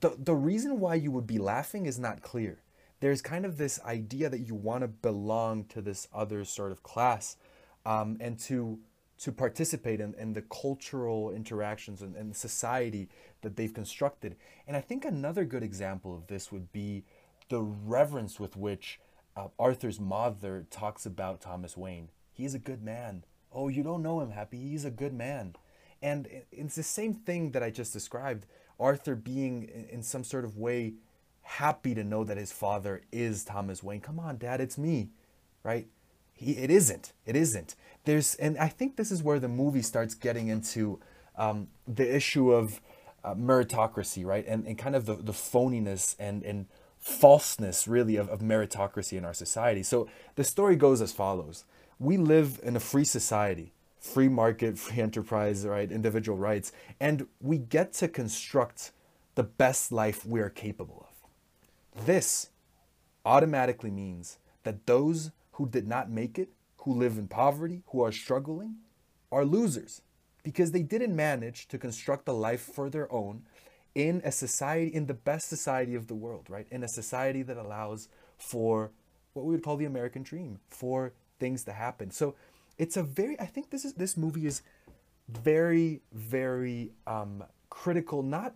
the, the reason why you would be laughing is not clear there's kind of this idea that you want to belong to this other sort of class um, and to to participate in, in the cultural interactions and, and society that they've constructed. And I think another good example of this would be the reverence with which uh, Arthur's mother talks about Thomas Wayne. He's a good man. Oh, you don't know him, Happy. He's a good man. And it's the same thing that I just described. Arthur being in some sort of way happy to know that his father is Thomas Wayne. Come on, dad, it's me, right? He, it isn't. It isn't. There's, and I think this is where the movie starts getting into um, the issue of uh, meritocracy, right? And, and kind of the, the phoniness and, and falseness, really, of, of meritocracy in our society. So the story goes as follows We live in a free society, free market, free enterprise, right? Individual rights. And we get to construct the best life we are capable of. This automatically means that those who did not make it, who live in poverty, who are struggling, are losers because they didn't manage to construct a life for their own in a society, in the best society of the world, right? In a society that allows for what we would call the American dream, for things to happen. So it's a very, I think this is, this movie is very, very um, critical, not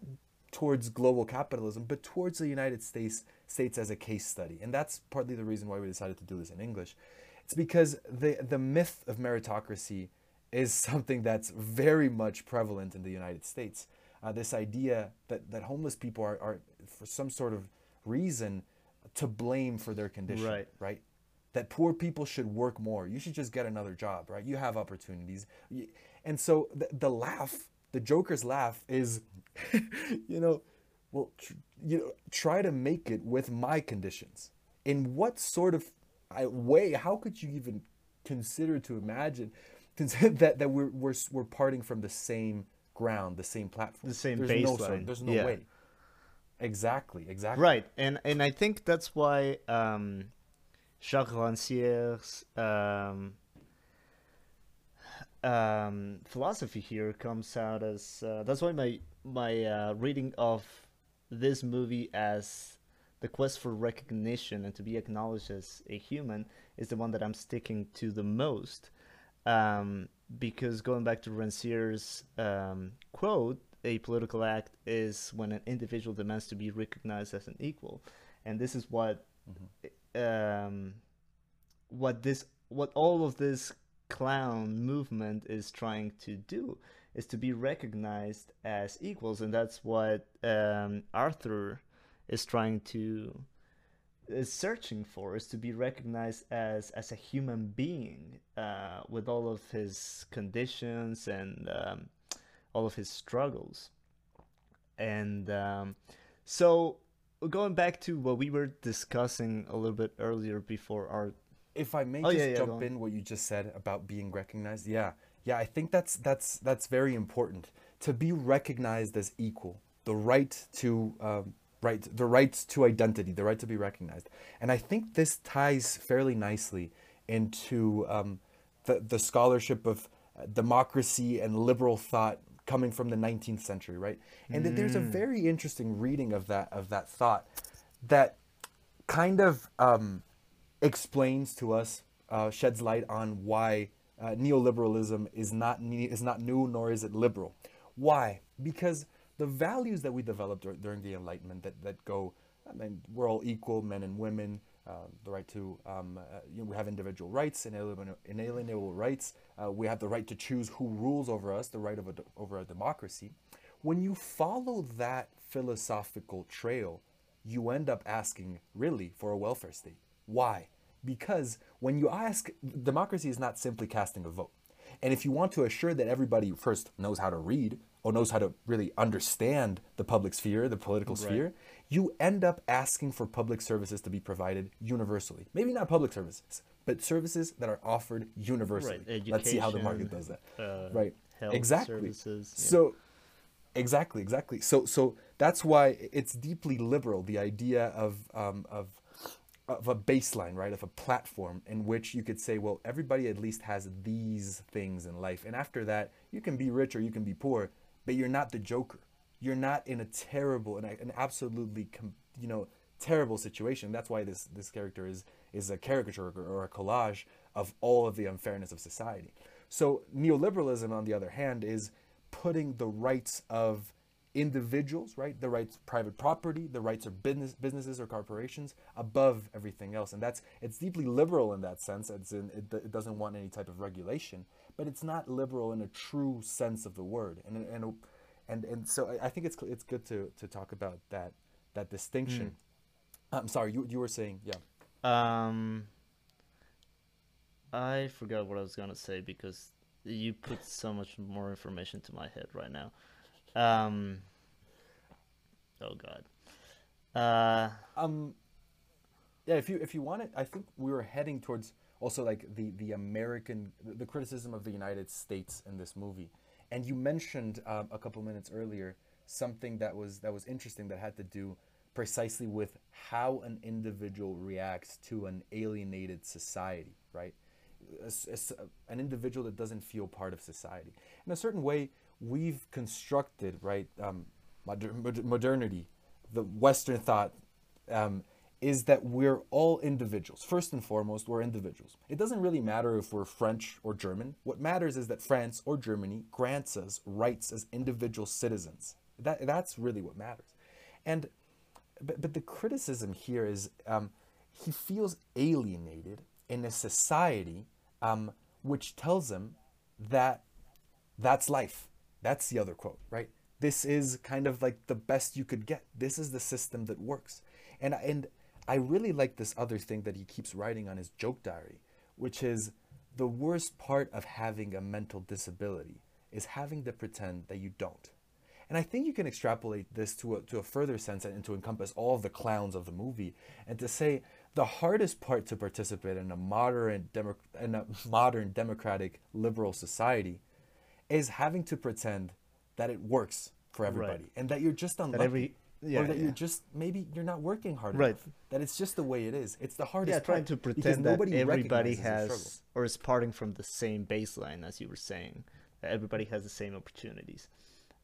towards global capitalism, but towards the United States states as a case study. And that's partly the reason why we decided to do this in English. It's because the the myth of meritocracy is something that's very much prevalent in the United States. Uh, this idea that, that homeless people are, are, for some sort of reason, to blame for their condition, Right. right? That poor people should work more. You should just get another job, right? You have opportunities. And so the, the laugh, the Joker's laugh is, you know, well, tr- you know, try to make it with my conditions. In what sort of way? How could you even consider to imagine that that we're we're we're parting from the same ground, the same platform, The same there's No, sort- baseline. there's no Yeah. way. Exactly. Exactly. Right, and and I think that's why um, Jacques Rancière's um, um, philosophy here comes out as uh, that's why my my uh, reading of this movie as the quest for recognition and to be acknowledged as a human is the one that I'm sticking to the most. Um, because going back to Rancière's um, quote, a political act is when an individual demands to be recognized as an equal, and this is what um, what this what all of this clown movement is trying to do is to be recognized as equals and that's what um, arthur is trying to is searching for is to be recognized as as a human being uh, with all of his conditions and um, all of his struggles. And um, so going back to what we were discussing a little bit earlier before our if I may Oh, just yeah, yeah, jump in what you just said about being recognized, yeah, yeah, I think that's that's that's very important. To be recognized as equal, the right to um, right, the right to identity, the right to be recognized, and I think this ties fairly nicely into um, the the scholarship of uh, democracy and liberal thought coming from the 19th century, right? And that there's a very interesting reading of that of that thought that kind of um, explains to us, uh, sheds light on why uh, neoliberalism is not ne- is not new nor is it liberal. Why? Because the values that we developed during the Enlightenment that, that go, I mean, we're all equal, men and women, uh, the right to, um, uh, you know, we have individual rights, inalienable, inalienable rights. Uh, we have the right to choose who rules over us, the right of a, over a democracy. When you follow that philosophical trail, you end up asking really for a welfare state. Why? Because when you ask, democracy is not simply casting a vote. And if you want to assure that everybody first knows how to read or knows how to really understand the public sphere, the political Right. sphere, you end up asking for public services to be provided universally. Maybe not public services, but services that are offered universally. Right, Let's see how the market does that. uh, right. health exactly. services, yeah. So exactly, exactly. So so that's why it's deeply liberal the idea of um, of of a baseline, right? Of a platform in which you could say, well, everybody at least has these things in life, and after that, you can be rich or you can be poor, but you're not the joker. You're not in a terrible and an absolutely, you know, terrible situation. That's why this this character is is a caricature or, a collage of all of the unfairness of society. So neoliberalism, on the other hand, is putting the rights of individuals, right, the rights of private property, the rights of business businesses or corporations above everything else, and that's it's deeply liberal in that sense. It's in, it, it doesn't want any type of regulation, but it's not liberal in a true sense of the word, and and and and so I- think it's it's good to to talk about that that distinction. I'm sorry, you you were saying, yeah. Um, I forgot what I was gonna say because you put so much more information to my head right now. Um, oh God. Uh, Um, yeah, if you if you want it, I think we were heading towards also like the the American the, criticism of the United States in this movie, and you mentioned um, a couple minutes earlier something that was that was interesting that had to do precisely with how an individual reacts to an alienated society, right? A a an individual that doesn't feel part of society. In a certain way, we've constructed, right, um, moder- modernity, the Western thought, um, is that we're all individuals. First and foremost, we're individuals. It doesn't really matter if we're French or German. What matters is that France or Germany grants us rights as individual citizens. That, that's really what matters. And but, but the criticism here is um, he feels alienated in a society um, which tells him that that's life. That's the other quote, right? This is kind of like the best you could get. This is the system that works. And and I really like this other thing that he keeps writing on his joke diary, which is the worst part of having a mental disability is having to pretend that you don't. And I think you can extrapolate this to a, to a further sense and to encompass all of the clowns of the movie and to say the hardest part to participate in a modern, demo, in a modern democratic liberal society is having to pretend that it works for everybody and that you're just unlucky every- yeah, or that yeah. you're just maybe you're not working hard Right. enough that it's just the way it is it's the hardest yeah, trying part to pretend that everybody recognizes your struggle. has or is parting from the same baseline, as you were saying. That everybody has the same opportunities.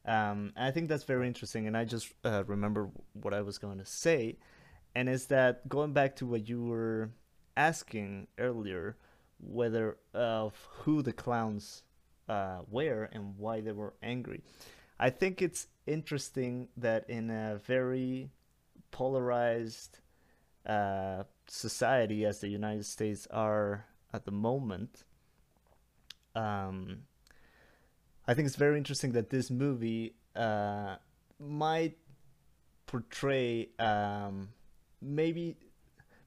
Um, I think that's very interesting. And I just uh, remember what I was going to say, and is that going back to what you were asking earlier, whether of who the clowns uh, were and why they were angry. I think it's interesting that in a very polarized uh, society as the United States are at the moment, um, I think it's very interesting that this movie uh, might portray um, maybe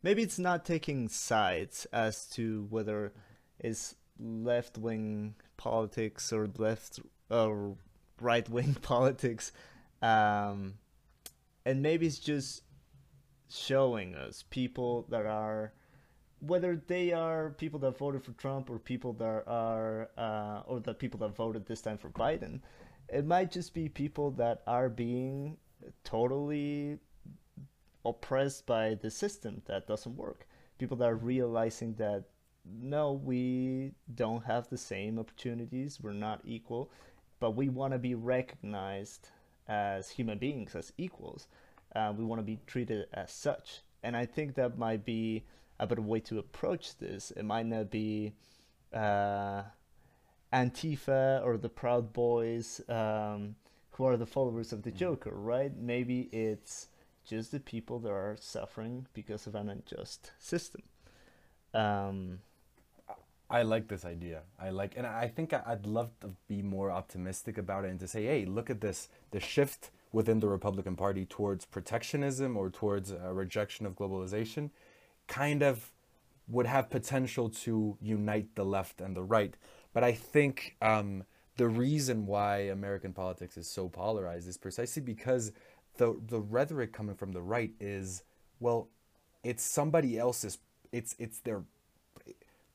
maybe it's not taking sides as to whether it's left wing politics or left or right wing politics, um, and maybe it's just showing us people that are whether they are people that voted for Trump or people that are uh, or the people that voted this time for Biden, it might just be people that are being totally oppressed by the system that doesn't work. People that are realizing that no, we don't have the same opportunities, we're not equal, but we want to be recognized as human beings, as equals. Uh, we want to be treated as such. And I think that might be a better way to approach this. It might not be uh, Antifa or the Proud Boys um, who are the followers of the Joker, right? Maybe it's just the people that are suffering because of an unjust system. Um, I like this idea. I like, and I think I'd love to be more optimistic about it and to say, hey, look at this the shift within the Republican Party towards protectionism or towards a rejection of globalization kind of would have potential to unite the left and the right. But I think um, the reason why American politics is so polarized is precisely because the the rhetoric coming from the right is, well, it's somebody else's. It's it's their.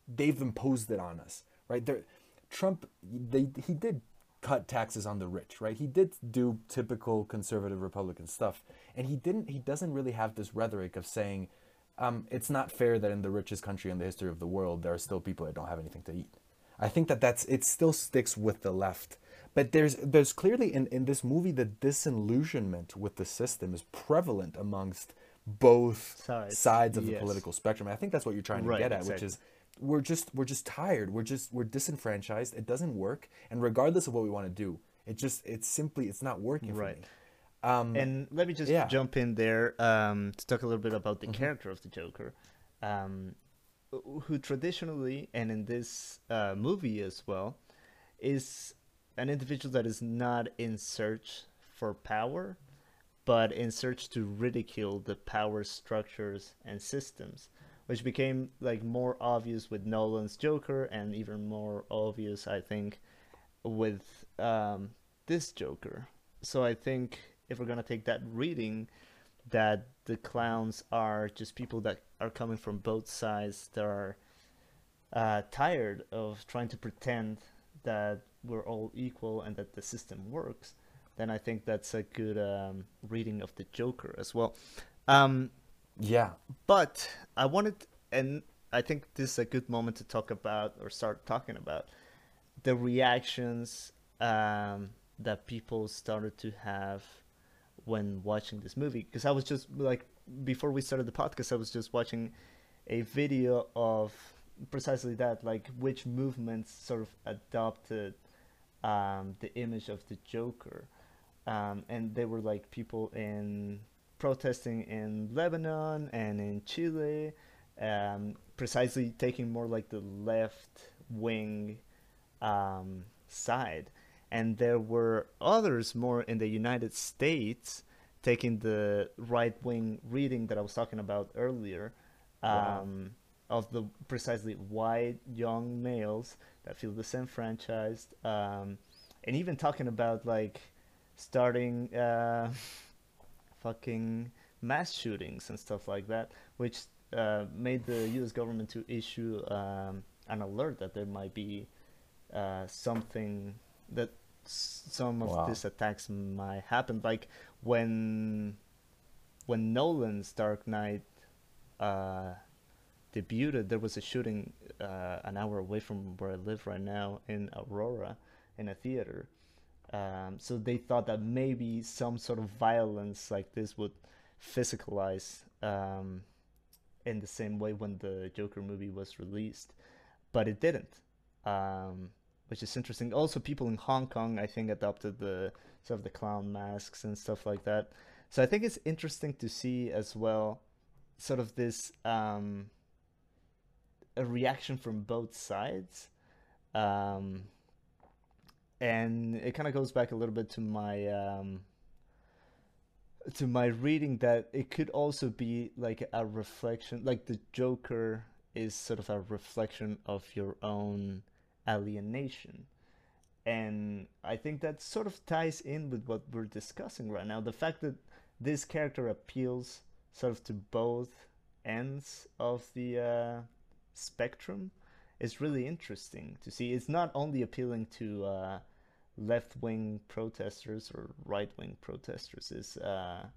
They've imposed it on us, right? They're, Trump, they he did cut taxes on the rich, right? He did do typical conservative Republican stuff, and he didn't. He doesn't really have this rhetoric of saying, um, "It's not fair that in the richest country in the history of the world there are still people that don't have anything to eat." I think that that's it. Still sticks with the left, but there's there's clearly in in this movie the disillusionment with the system is prevalent amongst both Sides, sides of the yes. political spectrum. I think that's what you're trying to Right, get at, which is we're just we're just tired. We're just we're disenfranchised. It doesn't work, and regardless of what we want to do, it just it's simply it's not working Right. for me. Um, and let me just yeah. jump in there um, to talk a little bit about the character of the Joker, um, who traditionally and in this uh, movie as well is an individual that is not in search for power, but in search to ridicule the power structures and systems, which became like more obvious with Nolan's Joker and even more obvious, I think, with um, this Joker. So I think if we're gonna take that reading, that the clowns are just people that are coming from both sides that are uh, tired of trying to pretend that we're all equal and that the system works, then I think that's a good um, reading of the Joker as well. Um, yeah, but I wanted, and I think this is a good moment to talk about or start talking about the reactions um, that people started to have when watching this movie. Because I was just like, before we started the podcast, I was just watching a video of precisely that, like which movements sort of adopted um, the image of the Joker. Um, and they were like people in protesting in Lebanon and in Chile, um, precisely taking more like the left wing um, side. And there were others more in the United States taking the right wing reading that I was talking about earlier Wow. um, of the precisely white young males that feel disenfranchised. Um, and even talking about like starting uh, fucking mass shootings and stuff like that, which uh, made the U.S. government to issue um, an alert that there might be uh, something that some of Wow. these attacks might happen. Like when when Nolan's Dark Knight uh, debuted, there was a shooting uh, an hour away from where I live right now in Aurora, in a theater. Um, so they thought that maybe some sort of violence like this would physicalize um, in the same way when the Joker movie was released, but it didn't, um, which is interesting. Also, people in Hong Kong, I think, adopted the sort of the clown masks and stuff like that. So I think it's interesting to see as well, sort of this um, a reaction from both sides. Um, and it kind of goes back a little bit to my um, to my reading that it could also be like a reflection like the joker is sort of a reflection of your own alienation. And i think that sort of ties in with what we're discussing right now. The fact that this character appeals sort of to both ends of the uh, spectrum is really interesting to see. It's not only appealing to uh, left-wing protesters or right-wing protesters. Is uh,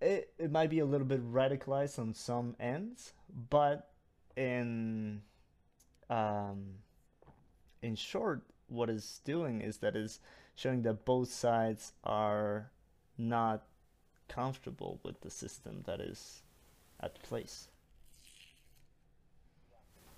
it, it might be a little bit radicalized on some ends but in um, in short what it's doing is that it's showing that both sides are not comfortable with the system that is at place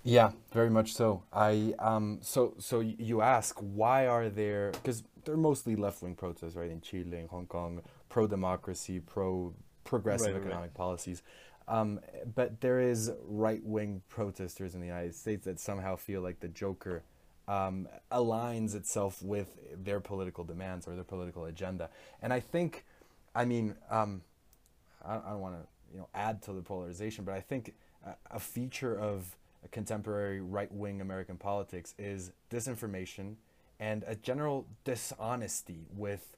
Yeah, very much so. I um so so you ask why are there because they're mostly left wing protests, right? In Chile, in Hong Kong, pro democracy, pro progressive Right, right, right. economic policies. Um, but there is right wing protesters in the United States that somehow feel like the Joker um, aligns itself with their political demands or their political agenda. And I think, I mean, um, I, I don't want to you know add to the polarization, but I think a, a feature of contemporary right-wing American politics is disinformation and a general dishonesty with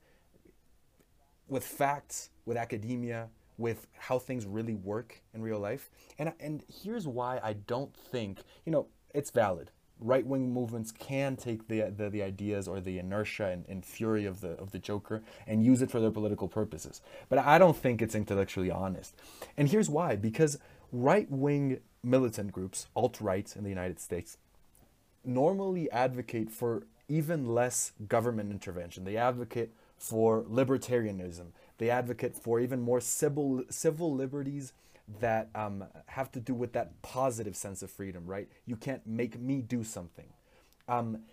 with facts, with academia, with how things really work in real life. And and here's why I don't think you know it's valid. Right wing movements can take the, the the ideas or the inertia and, and fury of the of the Joker and use it for their political purposes. But I don't think it's intellectually honest. And here's why: because right wing militant groups, alt right in the United States, normally advocate for even less government intervention. They advocate for libertarianism. They advocate for even more civil civil liberties that um, have to do with that positive sense of freedom. Right? You can't make me do something. Um,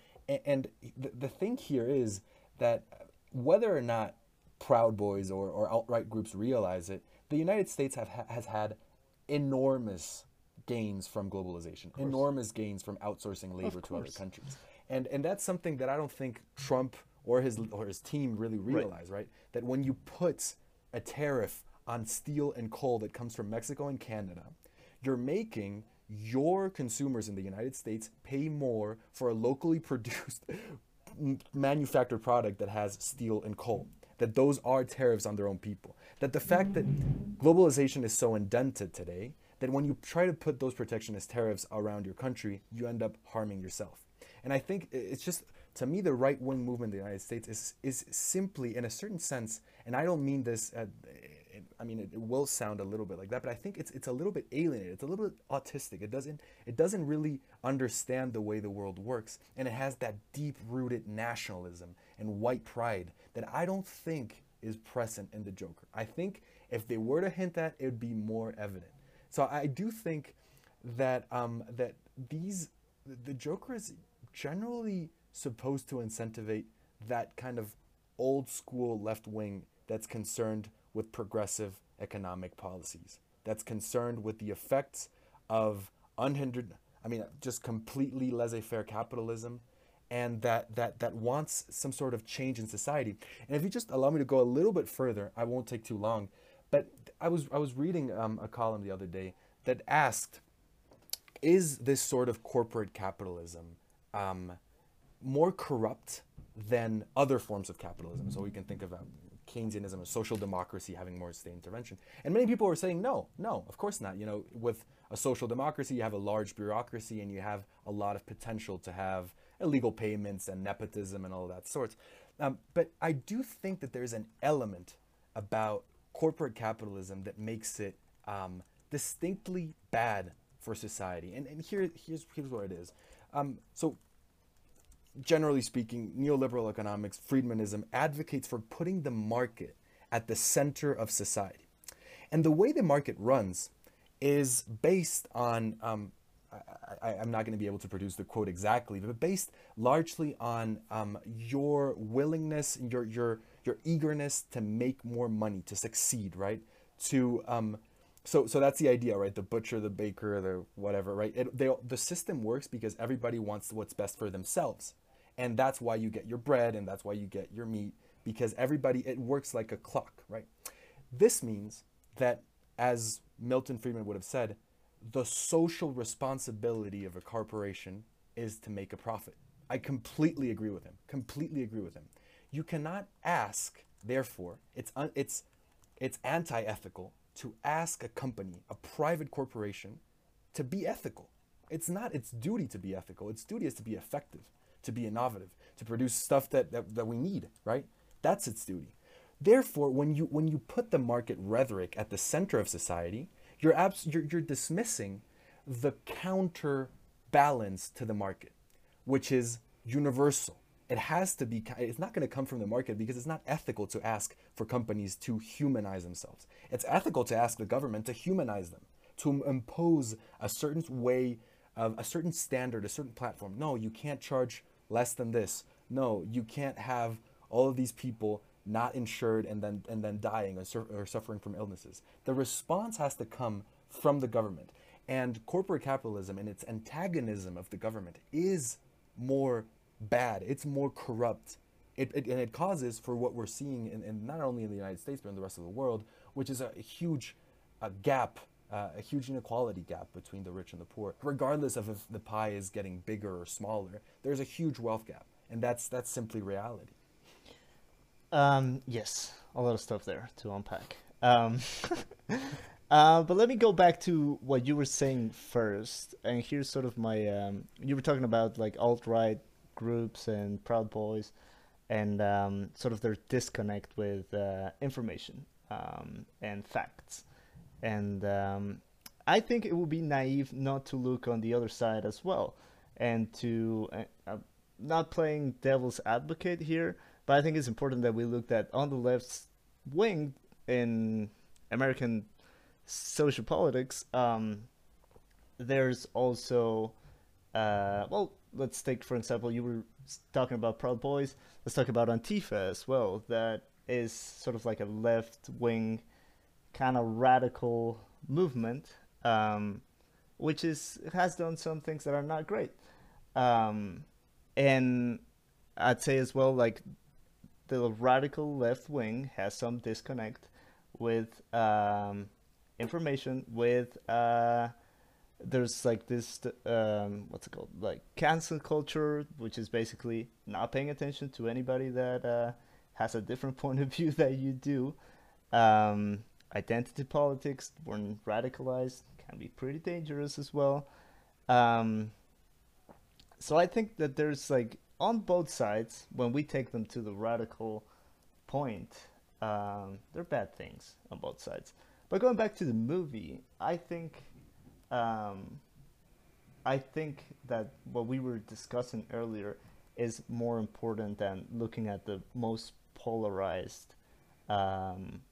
and the, the thing here is that whether or not Proud Boys or, or alt-right groups realize it, the United States have, has had enormous gains from globalization, enormous gains from outsourcing labor to other countries. And, and that's something that I don't think Trump or his, or his team really realize, right? That when you put a tariff on steel and coal that comes from Mexico and Canada, you're making your consumers in the United States pay more for a locally produced manufactured product that has steel and coal. That those are tariffs on their own people. That the fact that globalization is so indented today that when you try to put those protectionist tariffs around your country, you end up harming yourself. And I think it's just to me the right wing movement in the United States is is simply in a certain sense, and I don't mean this. At, it, I mean, it, it will sound a little bit like that, but I think it's it's a little bit alienated. It's a little bit autistic. It doesn't it doesn't really understand the way the world works, and it has that deep rooted nationalism and white pride that I don't think is present in the Joker. I think if they were to hint at, it would be more evident. So I do think that um, that these the Joker is generally supposed to incentivize that kind of old school left wing that's concerned with progressive economic policies, that's concerned with the effects of unhindered, I mean, just completely laissez faire capitalism. And that, that, that wants some sort of change in society. And if you just allow me to go a little bit further, I won't take too long. But I was, I was reading um, a column the other day that asked is this sort of corporate capitalism um, more corrupt than other forms of capitalism? So we can think of um, Keynesianism or social democracy having more state intervention. And many people were saying, no, no, of course not. You know, with a social democracy, you have a large bureaucracy and you have a lot of potential to have illegal payments and nepotism and all that sorts. Um, but I do think that there's an element about corporate capitalism that makes it um, distinctly bad for society. And, and here, here's, here's what it is. Um, so, generally speaking, neoliberal economics, Friedmanism, advocates for putting the market at the center of society. And the way the market runs is based on, um, I, I'm not going to be able to produce the quote exactly, but based largely on um, your willingness, your, your, your eagerness to make more money, to succeed, right? To, um, so, so that's the idea, right? The butcher, the baker, the whatever, right? It, they, the system works because everybody wants what's best for themselves. And that's why you get your bread and that's why you get your meat because everybody, it works like a clock, right? This means that, as Milton Friedman would have said, the social responsibility of a corporation is to make a profit. I completely agree with him. Completely agree with him. You cannot ask, therefore, it's un, it's it's anti-ethical to ask a company, a private corporation, to be ethical. It's not its duty to be ethical. Its duty is to be effective, to be innovative, to produce stuff that, that, that we need, right? That's its duty. Therefore, when you when you put the market rhetoric at the center of society, you're abs- you're, you're dismissing the counterbalance to the market, which is universal. It has to be. It's not going to come from the market because it's not ethical to ask for companies to humanize themselves. It's ethical to ask the government to humanize them, to impose a certain way of a certain standard, a certain platform. No, you can't charge less than this. No, you can't have all of these people not insured and then and then dying or, or suffering from illnesses. The response has to come from the government. And corporate capitalism and its antagonism of the government is more bad. It's more corrupt. It, it, and it causes for what we're seeing in, in not only in the United States but in the rest of the world, which is a, huge uh, gap, uh, a huge inequality gap between the rich and the poor. Regardless of if the pie is getting bigger or smaller, there's a huge wealth gap, and that's that's simply reality. Um, yes, a lot of stuff there to unpack. Um, uh, but let me go back to what you were saying first, and here's sort of my. Um, you were talking about like alt right groups and Proud Boys, and um, sort of their disconnect with uh, information um, and facts, and um, I think it would be naive not to look on the other side as well, and to uh, uh, not playing devil's advocate here but I think it's important that we look at on the left wing in American social politics. Um, there's also, uh, well, let's take for example, you were talking about Proud Boys. Let's talk about Antifa as well. That is sort of like a left wing, kind of radical movement, um, which is has done some things that are not great. Um, and I'd say as well, like the radical left wing has some disconnect with um, information with uh, there's like this um, what's it called? Like cancel culture which is basically not paying attention to anybody that uh, has a different point of view that you do. Um, identity politics when radicalized can be pretty dangerous as well. Um, so i think that there's like on both sides, when we take them to the radical point, um, they're bad things on both sides. But going back to the movie, I think, um, I think that what we were discussing earlier is more important than looking at the most polarized um,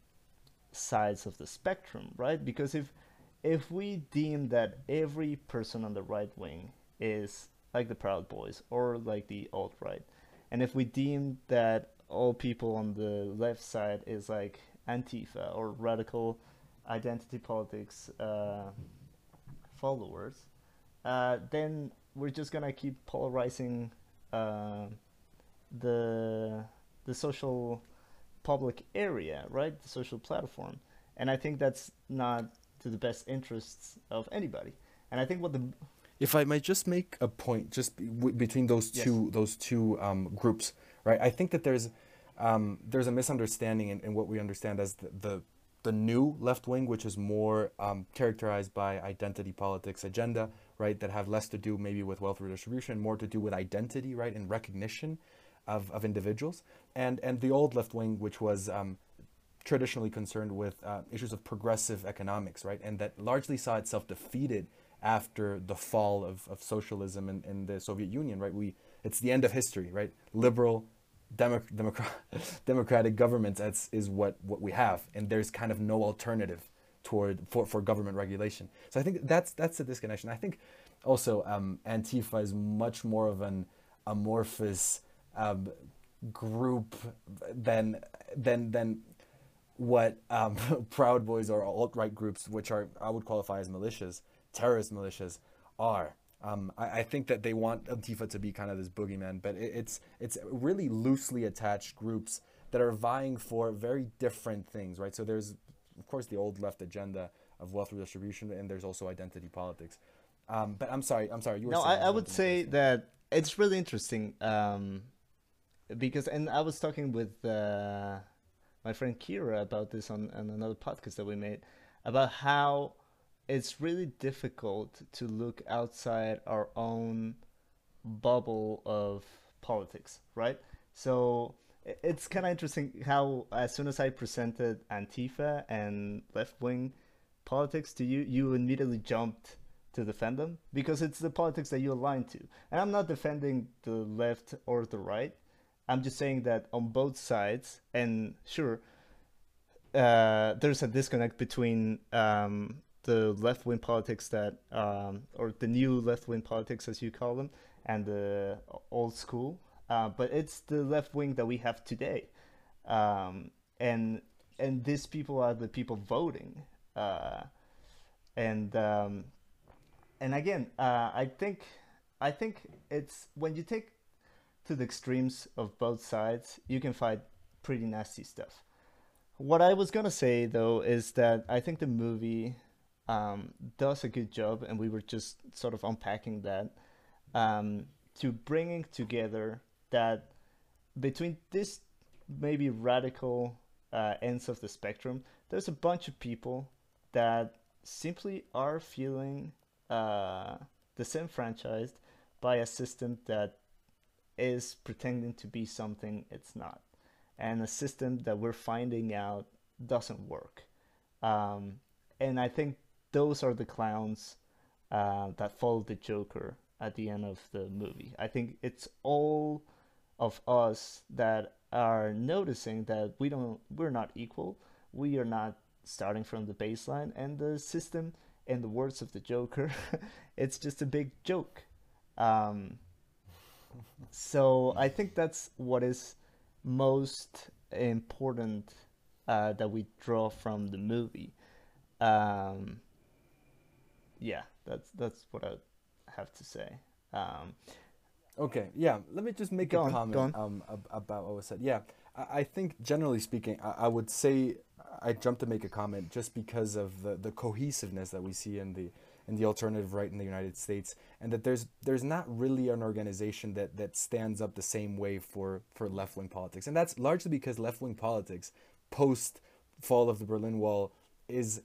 sides of the spectrum, right? Because if if we deem that every person on the right wing is like the Proud Boys or like the alt right. And if we deem that all people on the left side is like Antifa or radical identity politics uh, followers, uh, then we're just gonna keep polarizing uh, the the social public area, right? The social platform, and I think that's not to the best interests of anybody. And I think what the if I might just make a point, just b- between those Yes. two those two um, groups, right? I think that there's um, there's a misunderstanding in, in what we understand as the, the the new left wing, which is more um, characterized by identity politics agenda, right? That have less to do maybe with wealth redistribution, more to do with identity, right, and recognition of, of individuals, and and the old left wing, which was um, traditionally concerned with uh, issues of progressive economics, right, and that largely saw itself defeated after the fall of, of socialism in, in the Soviet Union, right? We it's the end of history, right? Liberal, democ- democrat, democratic governments that's, is what, what we have, and there's kind of no alternative toward for, for government regulation. So I think that's that's the disconnection. I think also um, Antifa is much more of an amorphous um, group than than than what um, Proud Boys or alt right groups, which are I would qualify as militias, terrorist militias, are. Um, I, I think that they want Antifa to be kind of this boogeyman, but it, it's it's really loosely attached groups that are vying for very different things, right? So there's, of course, the old left agenda of wealth redistribution, and there's also identity politics. Um, but I'm sorry, I'm sorry. You were no, I, saying I would say that it's really interesting um, because, and I was talking with uh, my friend Kira about this on, on another podcast that we made about how it's really difficult to look outside our own bubble of politics, right? So it's kind of interesting how as soon as I presented Antifa and left wing politics to you, you immediately jumped to defend them because it's the politics that you align to. And I'm not defending the left or the right. I'm just saying that on both sides, and sure, uh, there's a disconnect between um, the left wing politics that um, or the new left wing politics as you call them and the old school uh, but it's the left wing that we have today. Um, and and these people are the people voting uh, and um, and again uh, I think I think it's when you take to the extremes of both sides you can find pretty nasty stuff. What I was gonna say though is that I think the movie um, does a good job, and we were just sort of unpacking that um, to bringing together that between this maybe radical uh, ends of the spectrum, there's a bunch of people that simply are feeling uh, disenfranchised by a system that is pretending to be something it's not, and a system that we're finding out doesn't work. Um, and I think those are the clowns uh, that follow the Joker at the end of the movie. I think it's all of us that are noticing that we don't we're not equal. We are not starting from the baseline and the system and the words of the Joker, it's just a big joke. Um, so I think that's what is most important uh, that we draw from the movie. Um, yeah, that's that's what I have to say. Um, okay, yeah. Let me just make a on, comment um, about what was said. Yeah, I, I think generally speaking, I, I, would say I jumped to make a comment just because of the, the cohesiveness that we see in the in the alternative right in the United States, and that there's there's not really an organization that that stands up the same way for for left wing politics, and that's largely because left wing politics post fall of the Berlin Wall is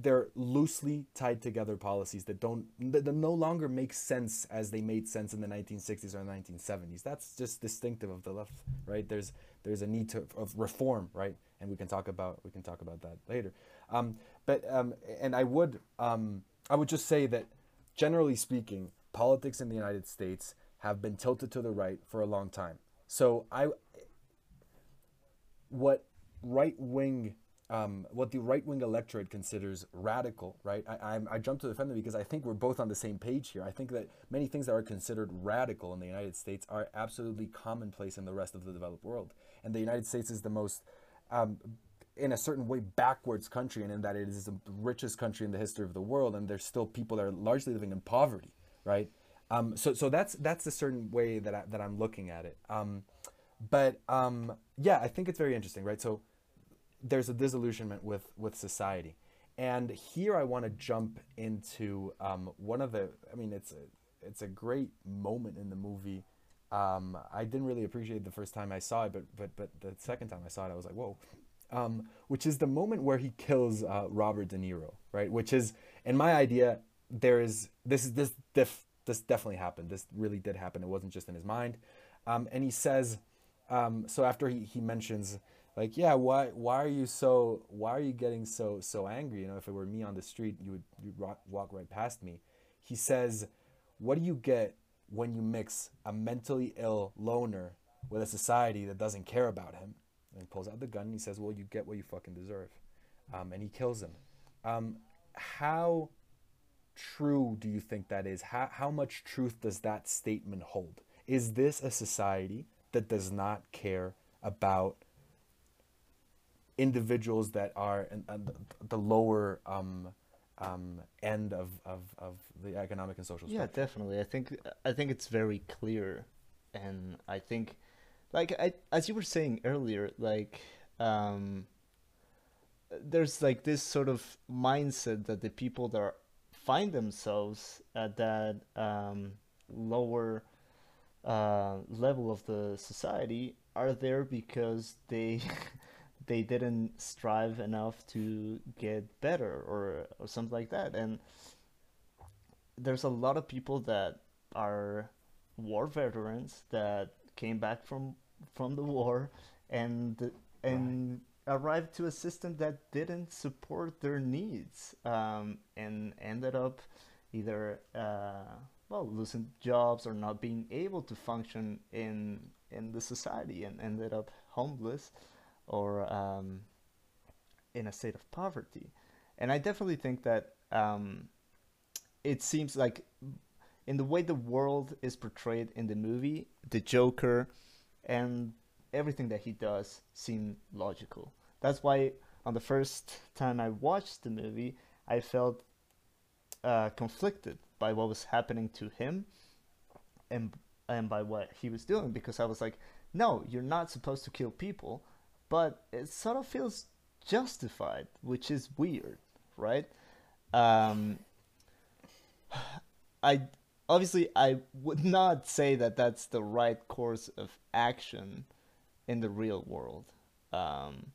they're loosely tied together policies that don't that no longer make sense as they made sense in the 1960s or 1970s that's just distinctive of the left right? There's there's a need to of reform right? And we can talk about we can talk about that later. Um, but um, and i would um, i would just say that generally speaking politics in the united states have been tilted to the right for a long time. So i what right wing um, what the right wing electorate considers radical, right? I, I, I jump to defend them because I think we're both on the same page here. I think that many things that are considered radical in the United States are absolutely commonplace in the rest of the developed world. And the United States is the most, um, in a certain way, backwards country, and in that it is the richest country in the history of the world, and there's still people that are largely living in poverty, right? Um, so, so that's that's a certain way that I, that I'm looking at it. Um, but um, yeah, I think it's very interesting, right? So there's a disillusionment with with society. And here i want to jump into um, one of the i mean it's a it's a great moment in the movie. Um, i didn't really appreciate it the first time i saw it but but but the second time i saw it i was like whoa. Um, which is the moment where he kills uh, robert de niro right? Which is in my idea there is this is this def, this definitely happened. This really did happen. It wasn't just in his mind. Um, and he says um, so after he, he mentions like yeah why why are you so why are you getting so so angry? You know if it were me on the street you would you'd walk right past me. He says what do you get when you mix a mentally ill loner with a society that doesn't care about him? And he pulls out the gun and he says well you get what you fucking deserve. Um, and he kills him. Um, how true do you think that is? How, how much truth does that statement hold? Is this a society that does not care about individuals that are in, in the lower um, um, end of, of, of the economic and social spectrum. Yeah, definitely. I think I think it's very clear, and I think, like I, as you were saying earlier, like um, there's like this sort of mindset that the people that are, find themselves at that um, lower uh, level of the society are there because they they didn't strive enough to get better or or something like that and there's a lot of people that are war veterans that came back from from the war and and right. arrived to a system that didn't support their needs um, and ended up either uh, well losing jobs or not being able to function in in the society and ended up homeless or um, in a state of poverty. And I definitely think that um, it seems like in the way the world is portrayed in the movie, the Joker and everything that he does seem logical. That's why on the first time I watched the movie, I felt uh, conflicted by what was happening to him and and by what he was doing because I was like, no, you're not supposed to kill people, but it sort of feels justified, which is weird, right? Um, I obviously I would not say that that's the right course of action in the real world, um,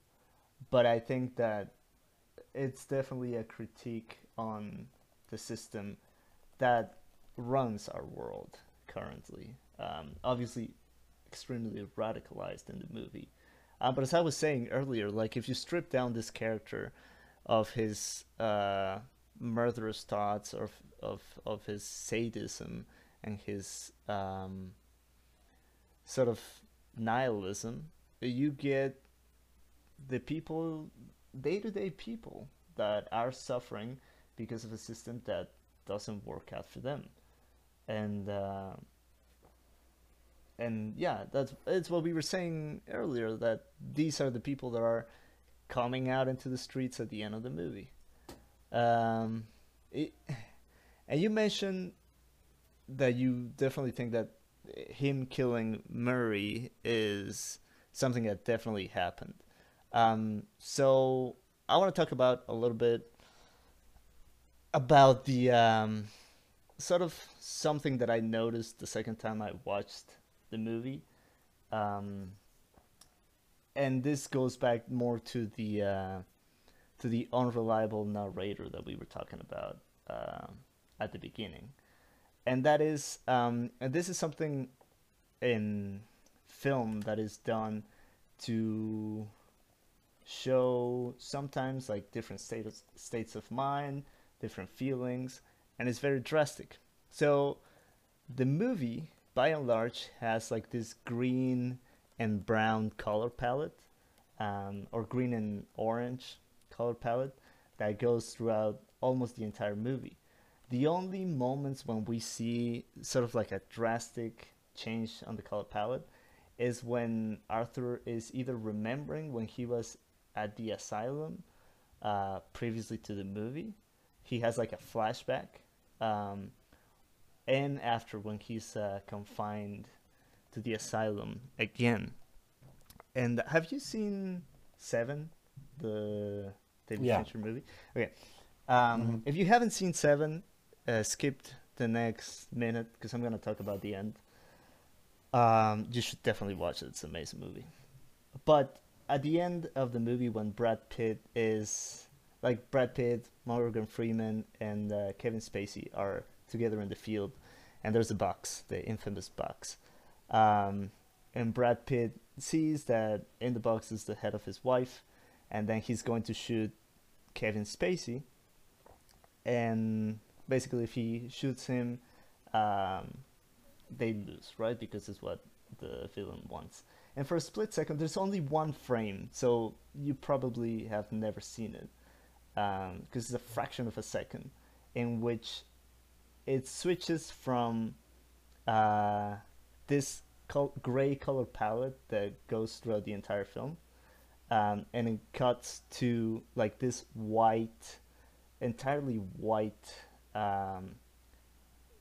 but I think that it's definitely a critique on the system that runs our world currently. Um, obviously, extremely radicalized in the movie. Uh, but as I was saying earlier, like if you strip down this character of his uh, murderous thoughts, or of of his sadism and his um, sort of nihilism, you get the people, day to day people that are suffering because of a system that doesn't work out for them, and. Uh, and yeah, that's it's what we were saying earlier that these are the people that are coming out into the streets at the end of the movie. Um, it, and you mentioned that you definitely think that him killing Murray is something that definitely happened. Um, so I want to talk about a little bit about the um, sort of something that I noticed the second time I watched the movie. Um, and this goes back more to the uh, to the unreliable narrator that we were talking about uh, at the beginning, and that is um, and this is something in film that is done to show sometimes like different states states of mind, different feelings, and it's very drastic. So the movie by and large has like this green and brown color palette um, or green and orange color palette that goes throughout almost the entire movie. The only moments when we see sort of like a drastic change on the color palette is when arthur is either remembering when he was at the asylum uh, previously to the movie. He has like a flashback um, and after when he's uh, confined to the asylum again. And have you seen Seven, the David Yeah. Fincher movie? Okay. Um, Mm-hmm. If you haven't seen Seven, uh, skipped the next minute because I'm gonna talk about the end. Um, you should definitely watch it. It's an amazing movie. But at the end of the movie, when Brad Pitt is like Brad Pitt, Morgan Freeman, and uh, Kevin Spacey are together in the field, and there's a box, the infamous box. Um, and Brad Pitt sees that in the box is the head of his wife, and then he's going to shoot Kevin Spacey. And basically, if he shoots him, um, they lose, right? Because it's what the villain wants. And for a split second, there's only one frame, so you probably have never seen it, because it's a fraction of a second, in which it switches from uh, this col- gray color palette that goes throughout the entire film, um, and it cuts to like this white, entirely white um,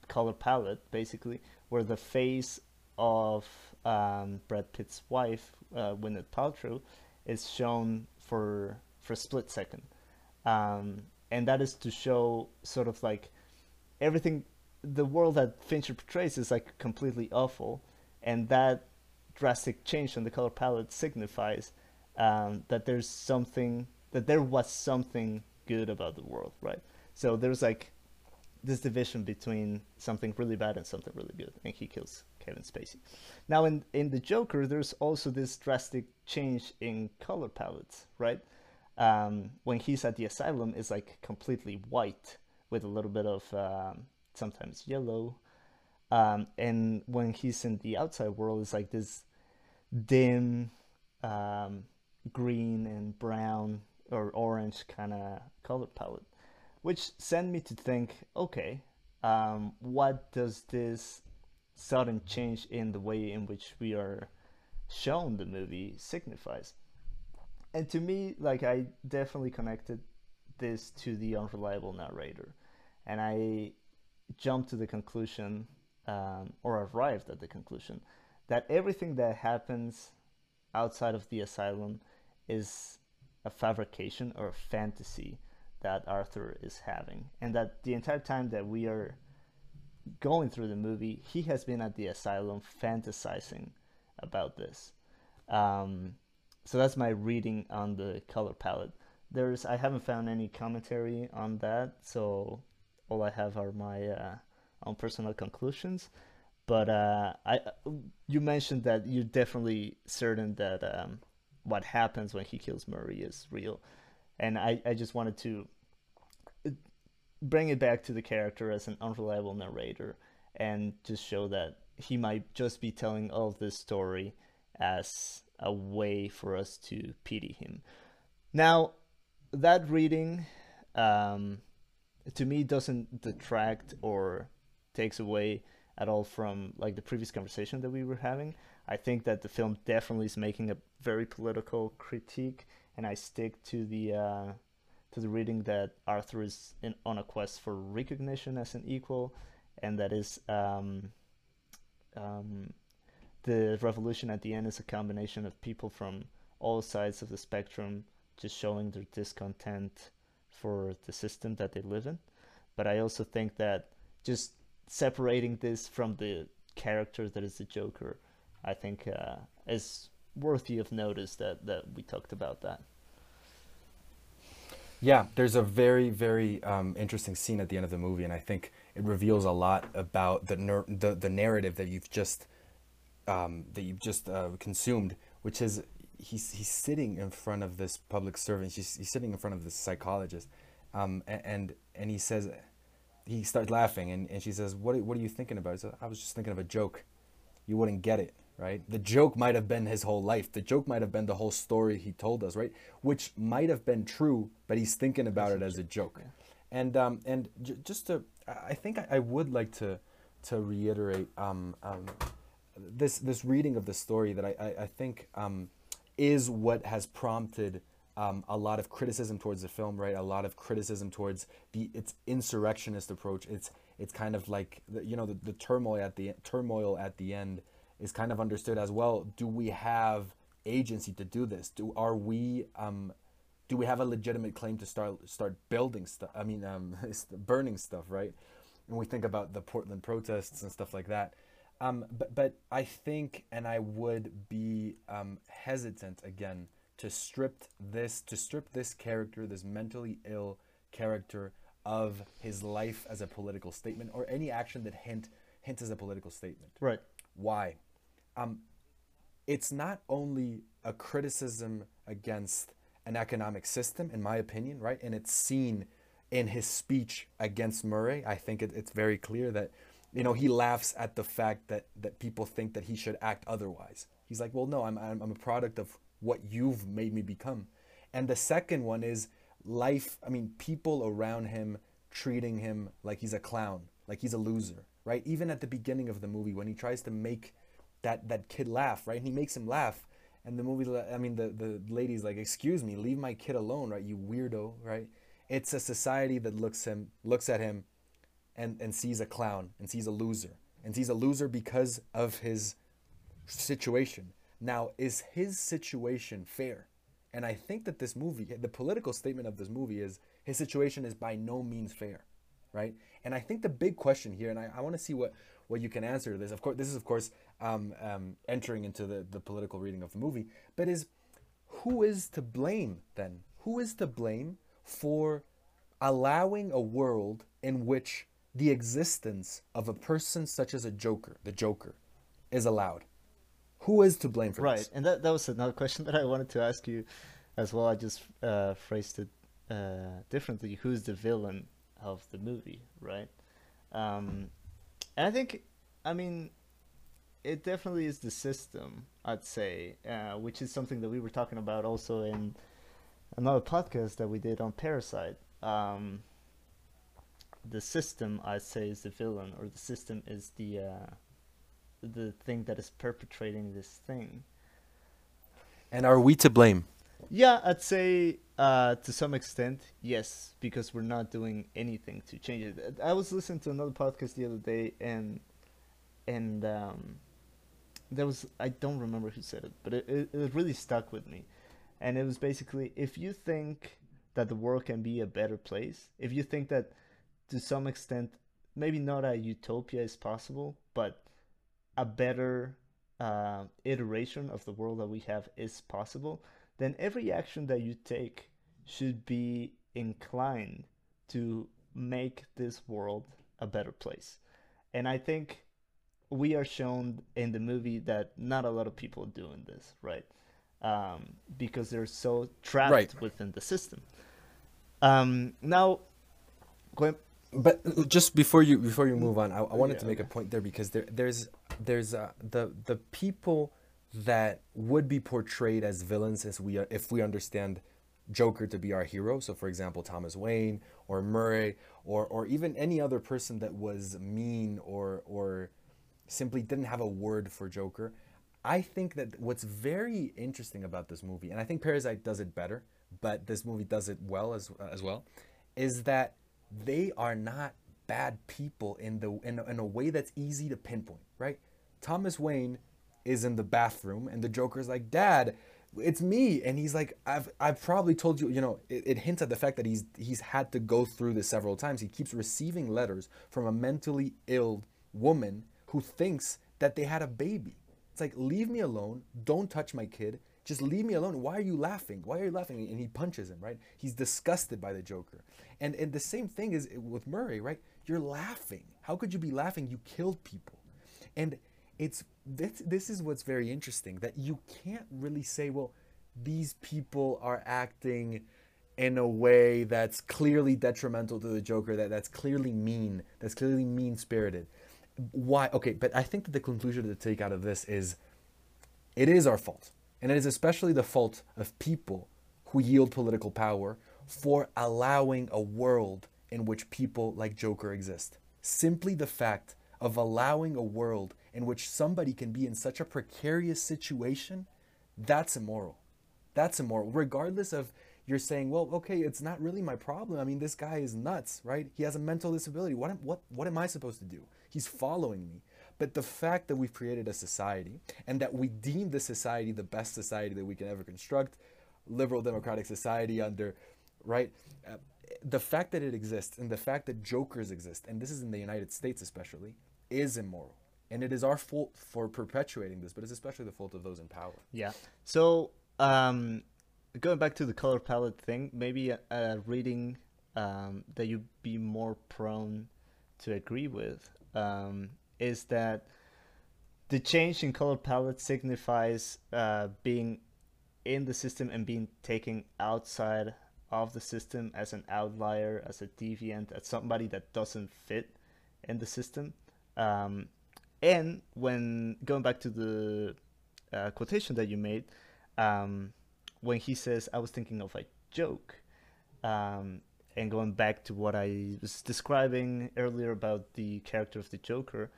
color palette, basically, where the face of um, Brad Pitt's wife, uh, Paltrow, is shown for for a split second, um, and that is to show sort of like everything. The world that Fincher portrays is like completely awful, and that drastic change on the color palette signifies um, that there's something that there was something good about the world, right? So there's like this division between something really bad and something really good, and he kills Kevin Spacey. Now, in in the Joker, there's also this drastic change in color palettes, right? Um, when he's at the asylum, is like completely white with a little bit of um, sometimes yellow, um, and when he's in the outside world, it's like this dim um, green and brown or orange kind of color palette. which sent me to think, okay, um, what does this sudden change in the way in which we are shown the movie signifies? And to me, like I definitely connected this to the unreliable narrator, and I jumped to the conclusion, um, or arrived at the conclusion, that everything that happens outside of the asylum is a fabrication or a fantasy that Arthur is having, and that the entire time that we are going through the movie, he has been at the asylum fantasizing about this. Um, so that's my reading on the color palette. There's I haven't found any commentary on that, so all I have are my uh, own personal conclusions. But uh, I, you mentioned that you're definitely certain that um, what happens when he kills Murray is real, and I, I just wanted to bring it back to the character as an unreliable narrator and just show that he might just be telling all of this story as a way for us to pity him. Now, that reading um, to me doesn't detract or takes away at all from like the previous conversation that we were having. I think that the film definitely is making a very political critique, and I stick to the uh, to the reading that Arthur is in, on a quest for recognition as an equal, and that is um, um, the revolution at the end is a combination of people from all sides of the spectrum just showing their discontent for the system that they live in. But I also think that just separating this from the character that is the Joker, I think uh, is worthy of notice that, that we talked about that. Yeah, there's a very, very um, interesting scene at the end of the movie, and I think it reveals a lot about the ner- the, the narrative that you've just um, that you've just uh, consumed, which is he's he's sitting in front of this public servant. He's, he's sitting in front of this psychologist, um, and, and he says, he starts laughing, and, and she says, "What what are you thinking about?" He says, "I was just thinking of a joke. You wouldn't get it." right? The joke might have been his whole life. The joke might have been the whole story he told us, right? Which might have been true, but he's thinking about That's it as a joke. Yeah. And um, and j- just to, I think I, I, would like to to reiterate um, um, this this reading of the story that I I, I think um, is what has prompted. Um, a lot of criticism towards the film, right? A lot of criticism towards the its insurrectionist approach. It's it's kind of like the, you know the, the turmoil at the turmoil at the end is kind of understood as well. Do we have agency to do this? Do are we um, do we have a legitimate claim to start start building stuff? I mean, um, burning stuff, right? When we think about the Portland protests and stuff like that. Um, but but I think, and I would be um, hesitant again to strip this to strip this character, this mentally ill character, of his life as a political statement or any action that hint hints as a political statement. Right. Why? um, it's not only a criticism against an economic system, in my opinion, right? And it's seen in his speech against Murray. I think it, it's very clear that, you know, he laughs at the fact that that people think that he should act otherwise. He's like, well, no, I'm I'm, I'm a product of what you've made me become. And the second one is life. I mean, people around him treating him like he's a clown, like he's a loser, right? Even at the beginning of the movie, when he tries to make that that kid laugh, right? And he makes him laugh. And the movie, I mean, the the lady's like, "Excuse me, leave my kid alone, right? You weirdo, right?" It's a society that looks him looks at him, and and sees a clown and sees a loser and sees a loser because of his situation. Now, is his situation fair? And I think that this movie, the political statement of this movie is his situation is by no means fair, right? And I think the big question here, and I, I want to see what what you can answer to this. Of course, this is of course um, um, entering into the, the political reading of the movie, but is who is to blame then? Who is to blame for allowing a world in which the existence of a person such as a Joker, the Joker, is allowed? Who is to blame for right. this? Right, and that, that was another question that I wanted to ask you as well. I just uh, phrased it uh, differently. Who's the villain of the movie, right? Um, and I think, I mean, it definitely is the system, I'd say, uh, which is something that we were talking about also in another podcast that we did on Parasite. Um, the system I say is the villain, or the system is the uh, the thing that is perpetrating this thing. And are we to blame? Yeah, I'd say uh, to some extent, yes, because we're not doing anything to change it. I was listening to another podcast the other day, and and um, there was I don't remember who said it, but it, it, it really stuck with me, and it was basically if you think that the world can be a better place, if you think that to some extent maybe not a utopia is possible, but a better uh, iteration of the world that we have is possible, then every action that you take should be inclined to make this world a better place. And I think we are shown in the movie that not a lot of people are doing this, right? Um, because they're so trapped Right. within the system. Um, now, going, But just before you before you move on, I, I wanted Yeah, to make a point there because there there's there's uh, the the people that would be portrayed as villains as we if we understand Joker to be our hero. So, for example, Thomas Wayne or Murray or or even any other person that was mean or or simply didn't have a word for Joker. I think that what's very interesting about this movie, and I think Parasite does it better, but this movie does it well as as well, is that they are not bad people in the in a, in a way that's easy to pinpoint, right? Thomas Wayne is in the bathroom and the Joker's like, "Dad, it's me," and he's like, "I've I've probably told you, you know." It, it hints at the fact that he's he's had to go through this several times. He keeps receiving letters from a mentally ill woman who thinks that they had a baby. It's like, leave me alone. Don't touch my kid. Just leave me alone. Why are you laughing? Why are you laughing? And he punches him, right? He's disgusted by the Joker. And and the same thing is with Murray, right? You're laughing. How could you be laughing? You killed people. And it's this this is what's very interesting that you can't really say, well, these people are acting in a way that's clearly detrimental to the Joker, that that's clearly mean, that's clearly mean spirited. Why? Okay, but I think that the conclusion to take out of this is it is our fault. And it is especially the fault of people who yield political power for allowing a world in which people like Joker exist. Simply the fact of allowing a world in which somebody can be in such a precarious situation, that's immoral. That's immoral. Regardless of you're saying, well, okay, it's not really my problem. I mean, this guy is nuts, right? He has a mental disability. What am, what what am I supposed to do? He's following me. But the fact that we've created a society and that we deem the society the best society that we can ever construct, liberal democratic society under, right? Uh, the fact that it exists and the fact that jokers exist, and this is in the United States especially, is immoral. And it is our fault for perpetuating this, but it's especially the fault of those in power. Yeah. So, um, going back to the color palette thing, maybe a, a reading um, that you'd be more prone to agree with um, is that the change in color palette signifies uh, being in the system and being taken outside of the system as an outlier, as a deviant, as somebody that doesn't fit in the system. Um, and when going back to the uh, quotation that you made, um, when he says, I was thinking of a joke, um, and going back to what I was describing earlier about the character of the Joker,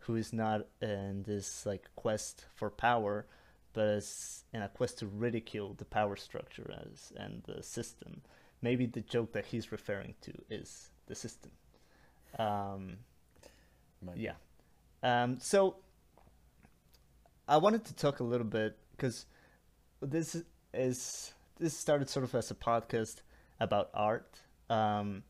who is not in this like quest for power, but is in a quest to ridicule the power structure as and the system. Maybe the joke that he's referring to is the system. Um, yeah. Um, so I wanted to talk a little bit because this is this started sort of as a podcast about art, um,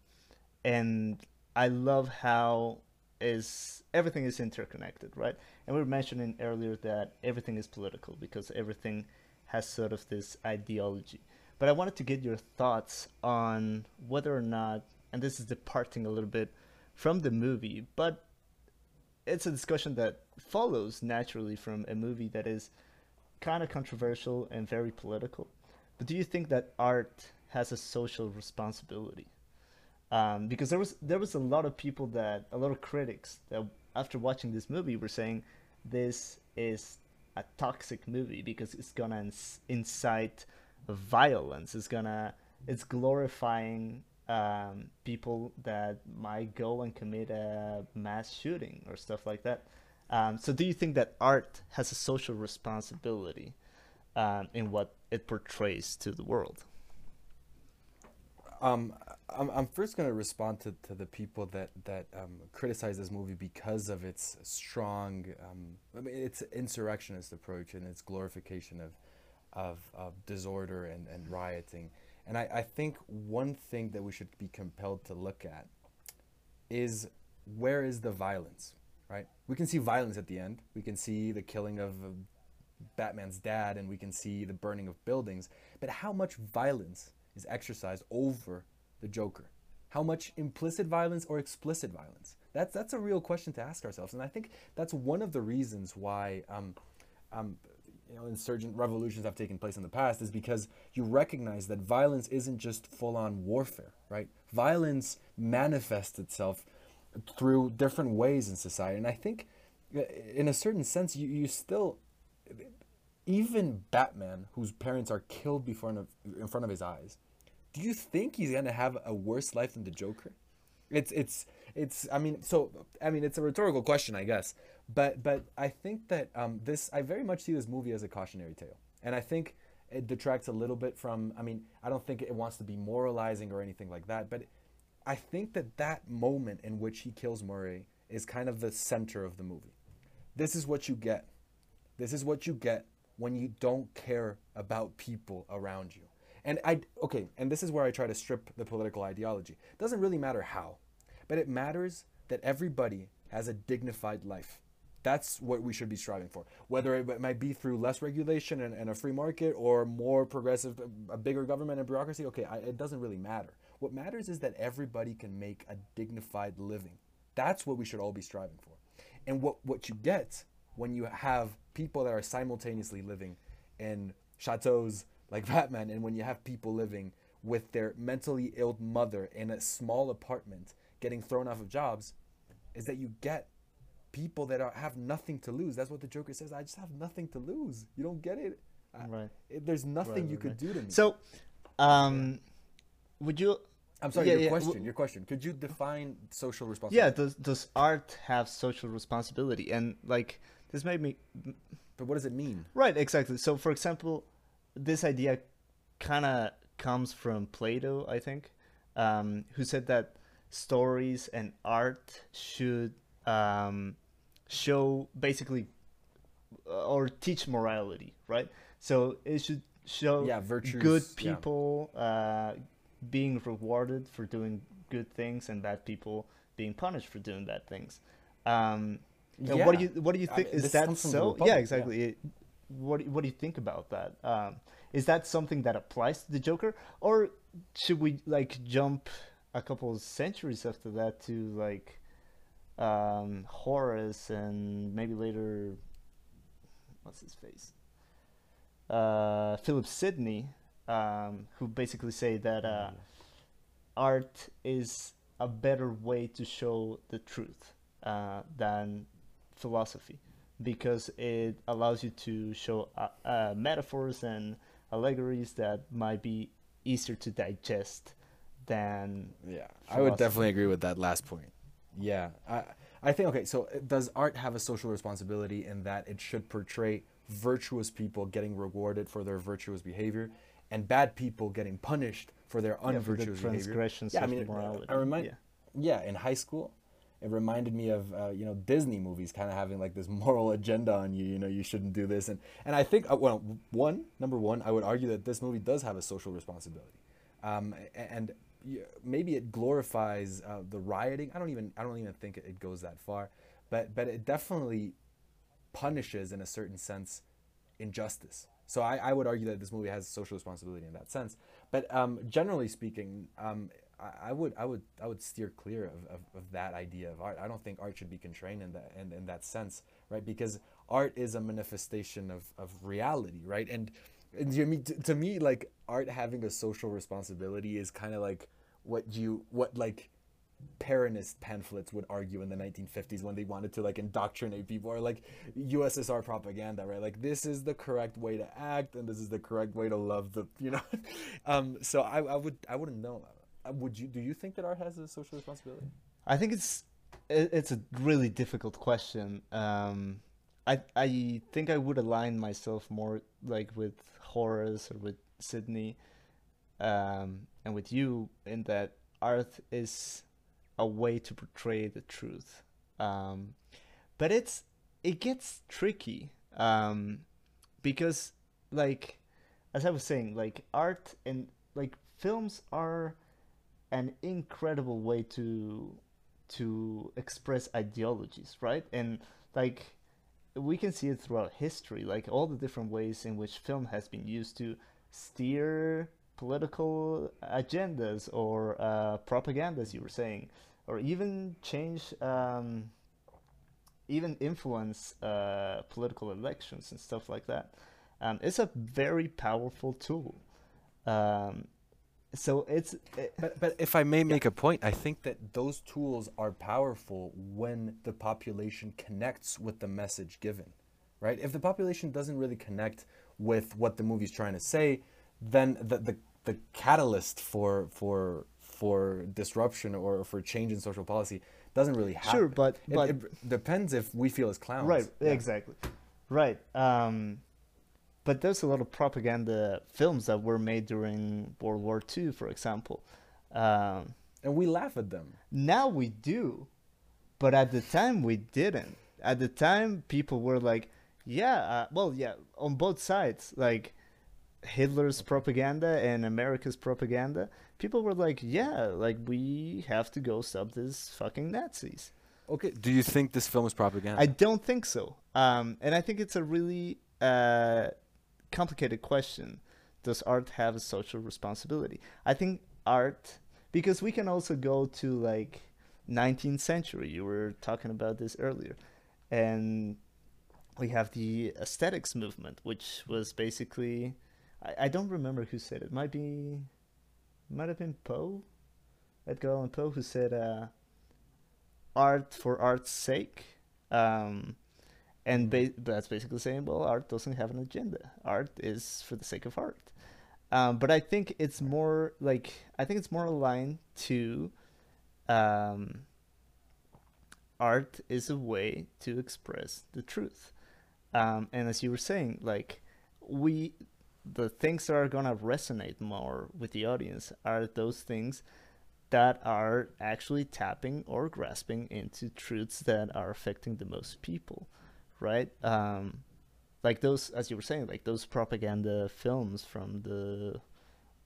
and I love how is everything is interconnected, right? And we were mentioning earlier that everything is political because everything has sort of this ideology. But I wanted to get your thoughts on whether or not, and this is departing a little bit from the movie, but it's a discussion that follows naturally from a movie that is kind of controversial and very political. But do you think that art has a social responsibility? Um, because there was there was a lot of people that a lot of critics that after watching this movie were saying this is a toxic movie because it's gonna incite violence. It's gonna it's glorifying um, people that might go and commit a mass shooting or stuff like that. Um, so, do you think that art has a social responsibility um, in what it portrays to the world? Um, I'm, I'm first going to respond to, to the people that that um, criticize this movie because of its strong, um, I mean, its insurrectionist approach and its glorification of of, of disorder and, and rioting. And I, I think one thing that we should be compelled to look at is where is the violence, right? We can see violence at the end. We can see the killing of uh, Batman's dad, and we can see the burning of buildings. But how much violence is exercised over the Joker? How much implicit violence or explicit violence? That's that's a real question to ask ourselves, and I think that's one of the reasons why um, um, you know insurgent revolutions have taken place in the past is because you recognize that violence isn't just full-on warfare, right? Violence manifests itself through different ways in society, and I think, uh, in a certain sense, you you still even Batman, whose parents are killed before in front of his eyes, do you think he's gonna have a worse life than the Joker? It's it's it's. I mean, so I mean, it's a rhetorical question, I guess. But but I think that um, this I very much see this movie as a cautionary tale, and I think it detracts a little bit from. I mean, I don't think it wants to be moralizing or anything like that, but I think that that moment in which he kills Murray is kind of the center of the movie. This is what you get. This is what you get when you don't care about people around you. And I okay, and this is where I try to strip the political ideology. It doesn't really matter how, but it matters that everybody has a dignified life. That's what we should be striving for. Whether it might be through less regulation and, and a free market or more progressive, a bigger government and bureaucracy, okay, I, it doesn't really matter. What matters is that everybody can make a dignified living. That's what we should all be striving for. And what, what you get when you have people that are simultaneously living in chateaus, like Batman, and when you have people living with their mentally ill mother in a small apartment getting thrown off of jobs, is that you get people that are, have nothing to lose. That's what the Joker says. I just have nothing to lose. You don't get it. Right. it there's nothing right, you right, could do to me. So, um, would you? I'm sorry. Yeah, your yeah, question. your question. Could you define social responsibility? Yeah. Does does art have social responsibility? And like this made me. But what does it mean? Right. Exactly. So, for example, this idea kind of comes from Plato, I think, um, who said that stories and art should um, show basically uh, or teach morality, right? So it should show yeah, virtues, good people yeah. uh, being rewarded for doing good things and bad people being punished for doing bad things. Um, yeah. What do you what do you think? I mean, is that so? Yeah, exactly. Yeah. What what do you think about that? Um, is that something that applies to the Joker, or should we like jump a couple of centuries after that to like um, Horace and maybe later, what's his face? Uh, Philip Sidney, um, who basically say that uh, art is a better way to show the truth uh, than philosophy because it allows you to show uh, uh, metaphors and allegories that might be easier to digest than yeah philosophy. i would definitely agree with that last point yeah i i think okay so does art have a social responsibility in that it should portray virtuous people getting rewarded for their virtuous behavior and bad people getting punished for their unvirtuous yeah, behavior yeah i mean morality. i remind yeah. yeah in high school it reminded me of uh, you know Disney movies kind of having like this moral agenda on you you know you shouldn't do this. And and I think uh, well one number one I would argue that this movie does have a social responsibility. Um, and maybe it glorifies uh, the rioting. I don't even I don't even think it goes that far. But but it definitely punishes in a certain sense injustice. So I, I would argue that this movie has social responsibility in that sense. But um, generally speaking um, I, would I would I would steer clear of, of, of, that idea of art. I don't think art should be constrained in that in, in that sense, right? Because art is a manifestation of, of reality, right? And, and to, me, to, to me, like art having a social responsibility is kind of like what you what like Peronist pamphlets would argue in the 1950s when they wanted to like indoctrinate people or like USSR propaganda, right? Like this is the correct way to act and this is the correct way to love the, you know. um, so I, I would I wouldn't know would you do you think that art has a social responsibility? I think it's it's a really difficult question. Um, I I think I would align myself more like with Horace or with Sidney, um, and with you in that art is a way to portray the truth. Um, but it's it gets tricky um, because like as I was saying, like art and like films are an incredible way to to express ideologies, right? And like we can see it throughout history, like all the different ways in which film has been used to steer political agendas or uh, propaganda, as you were saying, or even change, um, even influence uh, political elections and stuff like that. Um, it's a very powerful tool. Um, so it's it, But but if I may make a point, I think that those tools are powerful when the population connects with the message given, right? If the population doesn't really connect with what the movie's trying to say, then the the, the catalyst for for for disruption or for change in social policy doesn't really happen. Sure, but- It- but- it, depends if we feel as clowns. Right, Yeah. exactly. Right. Um, but there's a lot of propaganda films that were made during World War II, for example. Um, And we laugh at them. now we do, but at the time we didn't. At the time, people were like, yeah, uh, well, yeah, on both sides, like Hitler's propaganda and America's propaganda. People were like, yeah, like we have to go stop these fucking Nazis. Okay. Do you think this film is propaganda? I don't think so. Um, and I think it's a really uh, complicated question. Does art have a social responsibility? I think art, because we can also go to like 19th century. You were talking about this earlier, and we have the aesthetics movement, which was basically, I, I don't remember who said it. Might be, might have been Poe, Edgar Allan Poe, who said, uh, art for art's sake. Um, and ba- that's basically saying, well, art doesn't have an agenda. Art is for the sake of art. Um, but I think it's more like I think it's more aligned to um, art is a way to express the truth. Um, and as you were saying, like we, the things that are gonna resonate more with the audience are those things that are actually tapping or grasping into truths that are affecting the most people, right? Um, like those, as you were saying, like those propaganda films from the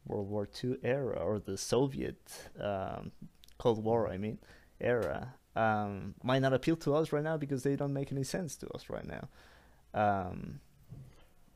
World War II era or the Soviet um, Cold War, I mean, era, um, might not appeal to us right now because they don't make any sense to us right now. Um,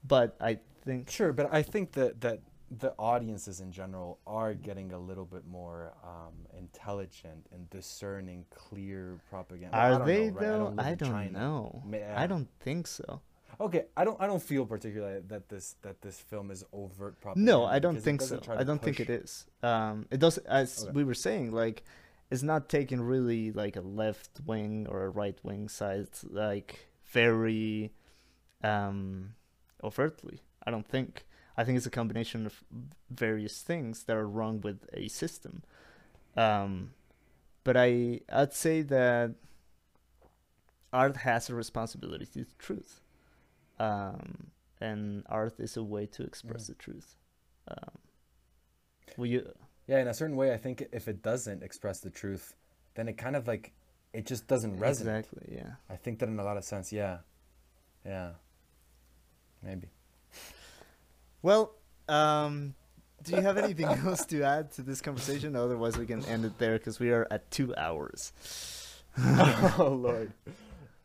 but I think Sure, but I think that that the audiences in general are getting a little bit more um, intelligent and discerning clear propaganda. I are they know, right? though? don't I don't know. I don't think so. Okay, I don't. I don't feel particularly that this that this film is overt propaganda. No, I don't think so. I don't think it is. Um, it does, as Okay. we were saying, like it's not taking really like a left wing or a right wing side, like very um, overtly. I don't think. I think it's a combination of various things that are wrong with a system. Um, but I, I'd say that art has a responsibility to the truth, um, and art is a way to express Mhm. the truth. Um, will you? Yeah, in a certain way, I think if it doesn't express the truth, then it kind of like it just doesn't resonate. Exactly. Yeah. I think that in a lot of sense, yeah, yeah, maybe. Well, um, do you have anything else to add to this conversation? Otherwise, we can end it there because we are at two hours. oh Lord.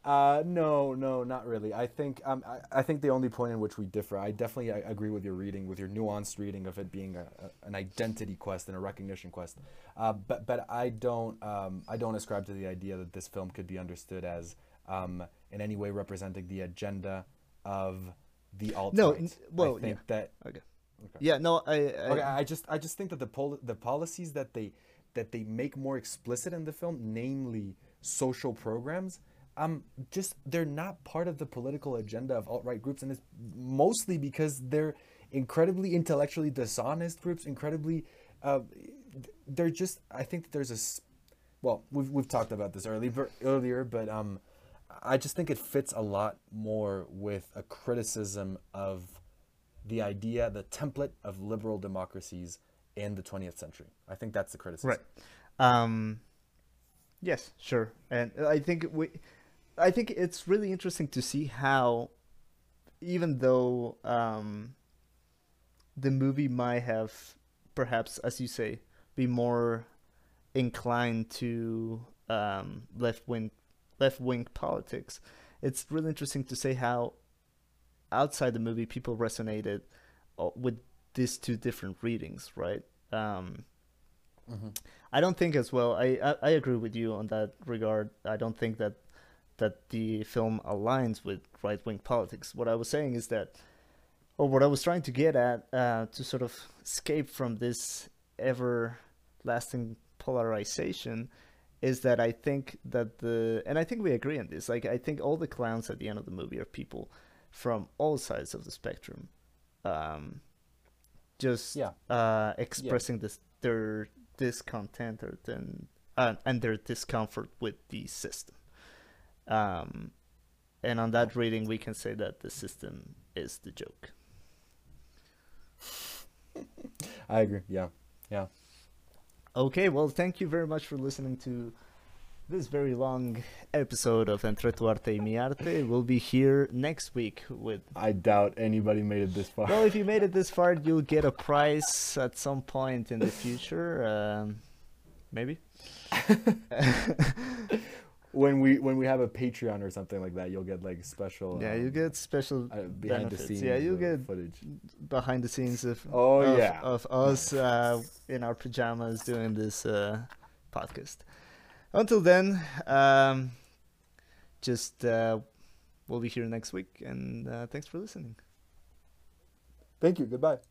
Uh, no, no, not really. I think um, I, I think the only point in which we differ, I definitely I agree with your reading, with your nuanced reading of it being a, a, an identity quest and a recognition quest. Uh, but but I don't um, I don't ascribe to the idea that this film could be understood as um, in any way representing the agenda of the alt. No, n- well, I think yeah. that Okay. Okay. Yeah. No. I. I Okay, I just I just think that the pol- the policies that they that they make more explicit in the film, namely social programs, um, just they're not part of the political agenda of alt right groups, and it's mostly because they're incredibly intellectually dishonest groups, incredibly uh, they're just. I think that there's a Well, we've we've talked about this earlier earlier, but um, I just think it fits a lot more with a criticism of the idea, the template of liberal democracies in the 20th century. I think that's the criticism. Right. Um, yes, sure. And I think we, I think it's really interesting to see how, even though um, the movie might have, perhaps, as you say, be more inclined to um, left wing, left wing politics. It's really interesting to see how, outside the movie, people resonated uh, with these two different readings, right? Um, I don't think as well. I, I I agree with you on that regard. I don't think that that the film aligns with right wing politics. What I was saying is that, or what I was trying to get at, uh, to sort of escape from this everlasting polarization, is that I think that the and I think we agree on this. Like I think all the clowns at the end of the movie are people from all sides of the spectrum, um, just Yeah. uh, expressing this their discontent or then uh, and their discomfort with the system. Um, and on that reading, we can say that the system is the joke. I agree. Yeah. Yeah. Okay, well, thank you very much for listening to this very long episode of Entre tu arte y mi arte. We'll be here next week with. I doubt anybody made it this far. Well, if you made it this far, you'll get a prize at some point in the future. Um, maybe. when we when we have a Patreon or something like that, you'll get like special. Yeah, you um, get special uh, behind the scenes. Yeah, you get footage. behind the scenes of Oh, of, yeah. of us uh, in our pajamas doing this uh, podcast. Until then, um, just uh, we'll be here next week, and uh, thanks for listening. Thank you. Goodbye.